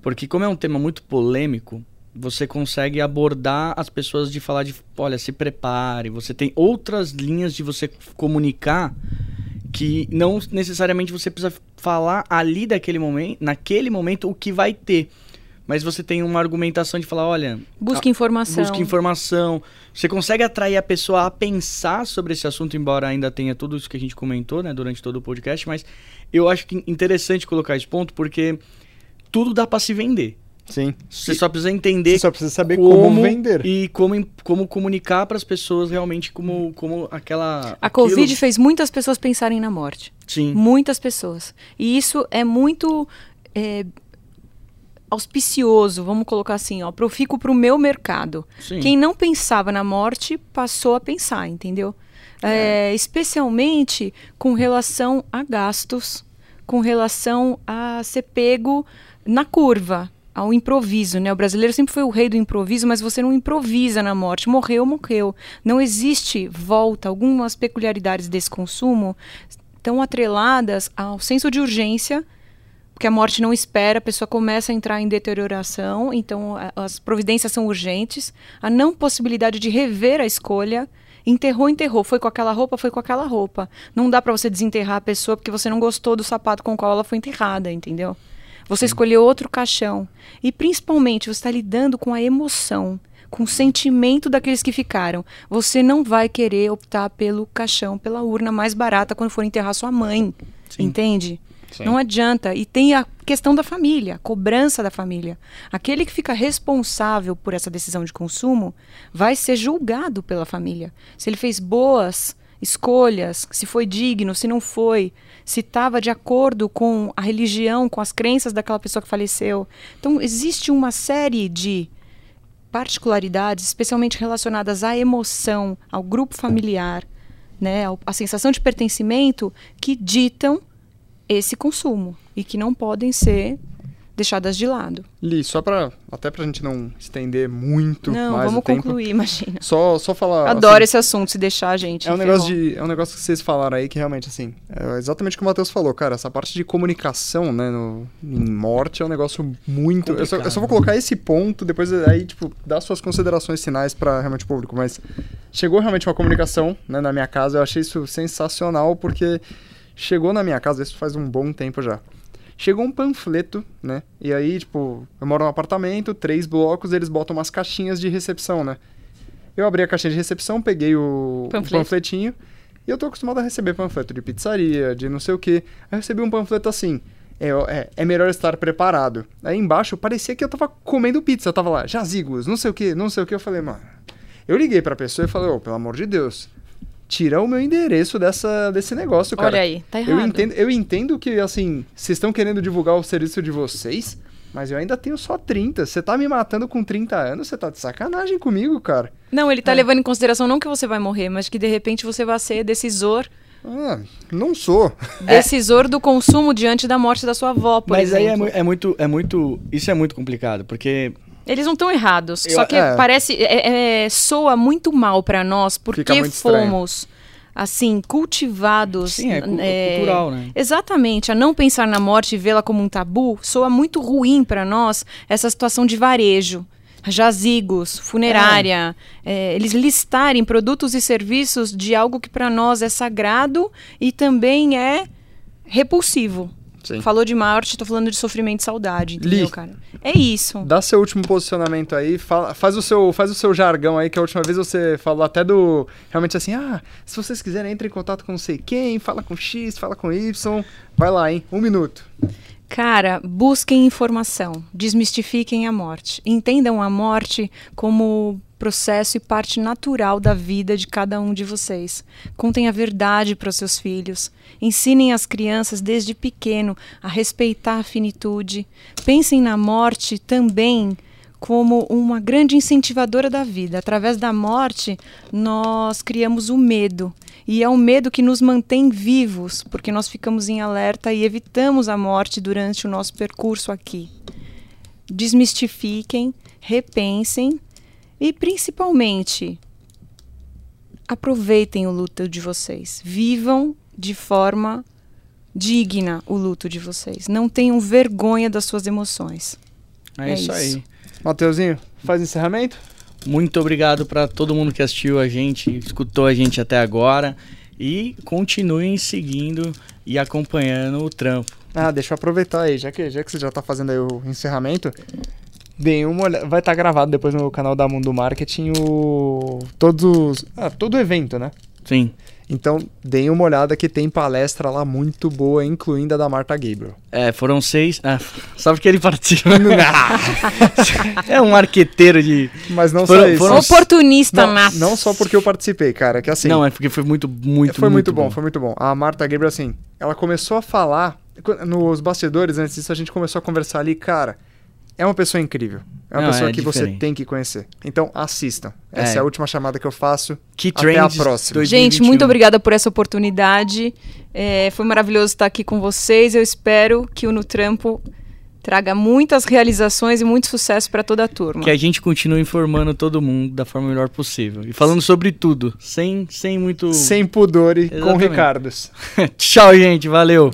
Porque como é um tema muito polêmico, você consegue abordar as pessoas de falar de, olha, se prepare, você tem outras linhas de você comunicar que não necessariamente você precisa falar ali daquele momento, naquele momento o que vai ter mas você tem uma argumentação de falar, olha, busca informação. Busca informação. Você consegue atrair a pessoa a pensar sobre esse assunto, embora ainda tenha tudo isso que a gente comentou, né, durante todo o podcast, mas eu acho que interessante colocar esse ponto porque tudo dá para se vender. Sim. Você e só precisa entender. Você só precisa saber como, como vender. E como, como comunicar para as pessoas realmente como, como aquela. A aquilo... Covid fez muitas pessoas pensarem na morte. Sim. Muitas pessoas. E isso é muito. É, auspicioso, vamos colocar assim, ó, fico para o meu mercado. Sim. Quem não pensava na morte passou a pensar, entendeu? É. É, especialmente com relação a gastos, com relação a ser pego na curva, ao improviso, né? O brasileiro sempre foi o rei do improviso, mas você não improvisa na morte. Morreu, morreu. Não existe volta. Algumas peculiaridades desse consumo estão atreladas ao senso de urgência porque a morte não espera, a pessoa começa a entrar em deterioração, então as providências são urgentes, a não possibilidade de rever a escolha, enterrou, enterrou, foi com aquela roupa, foi com aquela roupa. Não dá para você desenterrar a pessoa porque você não gostou do sapato com o qual ela foi enterrada, entendeu? Você escolheu outro caixão. E principalmente você está lidando com a emoção, com o sentimento daqueles que ficaram. Você não vai querer optar pelo caixão, pela urna mais barata quando for enterrar sua mãe. Sim. Entende? Sim. Não adianta. E tem a questão da família, a cobrança da família. Aquele que fica responsável por essa decisão de consumo vai ser julgado pela família. Se ele fez boas escolhas, se foi digno, se não foi, se estava de acordo com a religião, com as crenças daquela pessoa que faleceu. Então, existe uma série de particularidades, especialmente relacionadas à emoção, ao grupo familiar, né, à sensação de pertencimento, que ditam esse consumo e que não podem ser deixadas de lado. Li, só para até pra gente não estender muito não, mais vamos o tempo, concluir, imagina. Só só falar Adoro assim, esse assunto, se deixar a gente. É um negócio de é um negócio que vocês falaram aí que realmente assim, é exatamente o que o Matheus falou, cara, essa parte de comunicação, né, no, em morte é um negócio muito, eu só, eu só, vou colocar esse ponto, depois aí tipo dar suas considerações finais para realmente o público, mas chegou realmente uma comunicação, né, na minha casa, eu achei isso sensacional porque chegou na minha casa, isso faz um bom tempo já. Chegou um panfleto, né? E aí, tipo, eu moro num apartamento, três blocos, eles botam umas caixinhas de recepção, né? Eu abri a caixinha de recepção, peguei o, o panfletinho, e eu tô acostumado a receber panfleto de pizzaria, de não sei o quê. Aí eu recebi um panfleto assim, é, é, é, melhor estar preparado. Aí embaixo parecia que eu tava comendo pizza, eu tava lá, jazigos, não sei o que, não sei o que. Eu falei, mano. Eu liguei pra pessoa e falei, ô, oh, pelo amor de Deus, tira o meu endereço dessa, desse negócio, cara. Olha aí, tá errado. Eu entendo, eu entendo que, assim, vocês estão querendo divulgar o serviço de vocês, mas eu ainda tenho só 30. Você tá me matando com 30 anos, você tá de sacanagem comigo, cara. Não, ele tá é. levando em consideração não que você vai morrer, mas que de repente você vai ser decisor ah, não sou. (laughs) Decisor é. do consumo diante da morte da sua avó, por Mas exemplo. aí é, é, muito, é muito. Isso é muito complicado, porque eles não estão errados. Eu, só que é. parece. É, é, soa muito mal para nós porque fomos. Assim, cultivados. Sim, é, é, cultural, né? Exatamente. A não pensar na morte e vê-la como um tabu soa muito ruim para nós essa situação de varejo jazigos, funerária, é. É, eles listarem produtos e serviços de algo que para nós é sagrado e também é repulsivo. Sim. Falou de morte, tô falando de sofrimento e saudade, entendeu, Li, cara? É isso. Dá seu último posicionamento aí, fala, faz, o seu, faz o seu jargão aí, que a última vez você falou até do. Realmente assim, ah, se vocês quiserem, entre em contato com não sei quem, fala com X, fala com Y. Vai lá, hein? Um minuto. Cara, busquem informação, desmistifiquem a morte. Entendam a morte como processo e parte natural da vida de cada um de vocês. Contem a verdade para os seus filhos. Ensinem as crianças desde pequeno a respeitar a finitude. Pensem na morte também como uma grande incentivadora da vida. Através da morte, nós criamos o medo. E é o medo que nos mantém vivos, porque nós ficamos em alerta e evitamos a morte durante o nosso percurso aqui. Desmistifiquem, repensem e principalmente, aproveitem o luto de vocês. Vivam de forma digna o luto de vocês. Não tenham vergonha das suas emoções. É, é isso, isso aí. Mateuzinho, faz encerramento? Muito obrigado para todo mundo que assistiu a gente, escutou a gente até agora e continuem seguindo e acompanhando o trampo. Ah, deixa eu aproveitar aí, já que, já que você já está fazendo aí o encerramento, Deem uma olhada. Vai estar tá gravado depois no canal da Mundo Marketing o. Todos. Ah, todo o evento, né? Sim. Então, deem uma olhada que tem palestra lá muito boa, incluindo a da Marta Gabriel. É, foram seis. Ah, (laughs) só porque ele participa. (laughs) é um marqueteiro de. Mas não foram, só isso. Foram... Oportunista não, nato. Não só porque eu participei, cara, que assim. Não, é porque foi muito, muito, Foi muito, muito bom, bom, foi muito bom. A Marta Gabriel, assim, ela começou a falar. Nos bastidores, antes disso, a gente começou a conversar ali, cara é uma pessoa incrível. É uma Não, pessoa é que você diferente. tem que conhecer. Então, assistam. Essa É. é, a última chamada que eu faço. Que Até a próxima. 2021. Gente, muito obrigada por essa oportunidade. É, foi maravilhoso estar aqui com vocês. Eu espero que o Nutrampo traga muitas realizações e muito sucesso para toda a turma. Que a gente continue informando todo mundo da forma melhor possível. E falando sobre tudo, sem, sem muito. Sem pudor e com. Ricardos. (laughs) Tchau, gente. Valeu.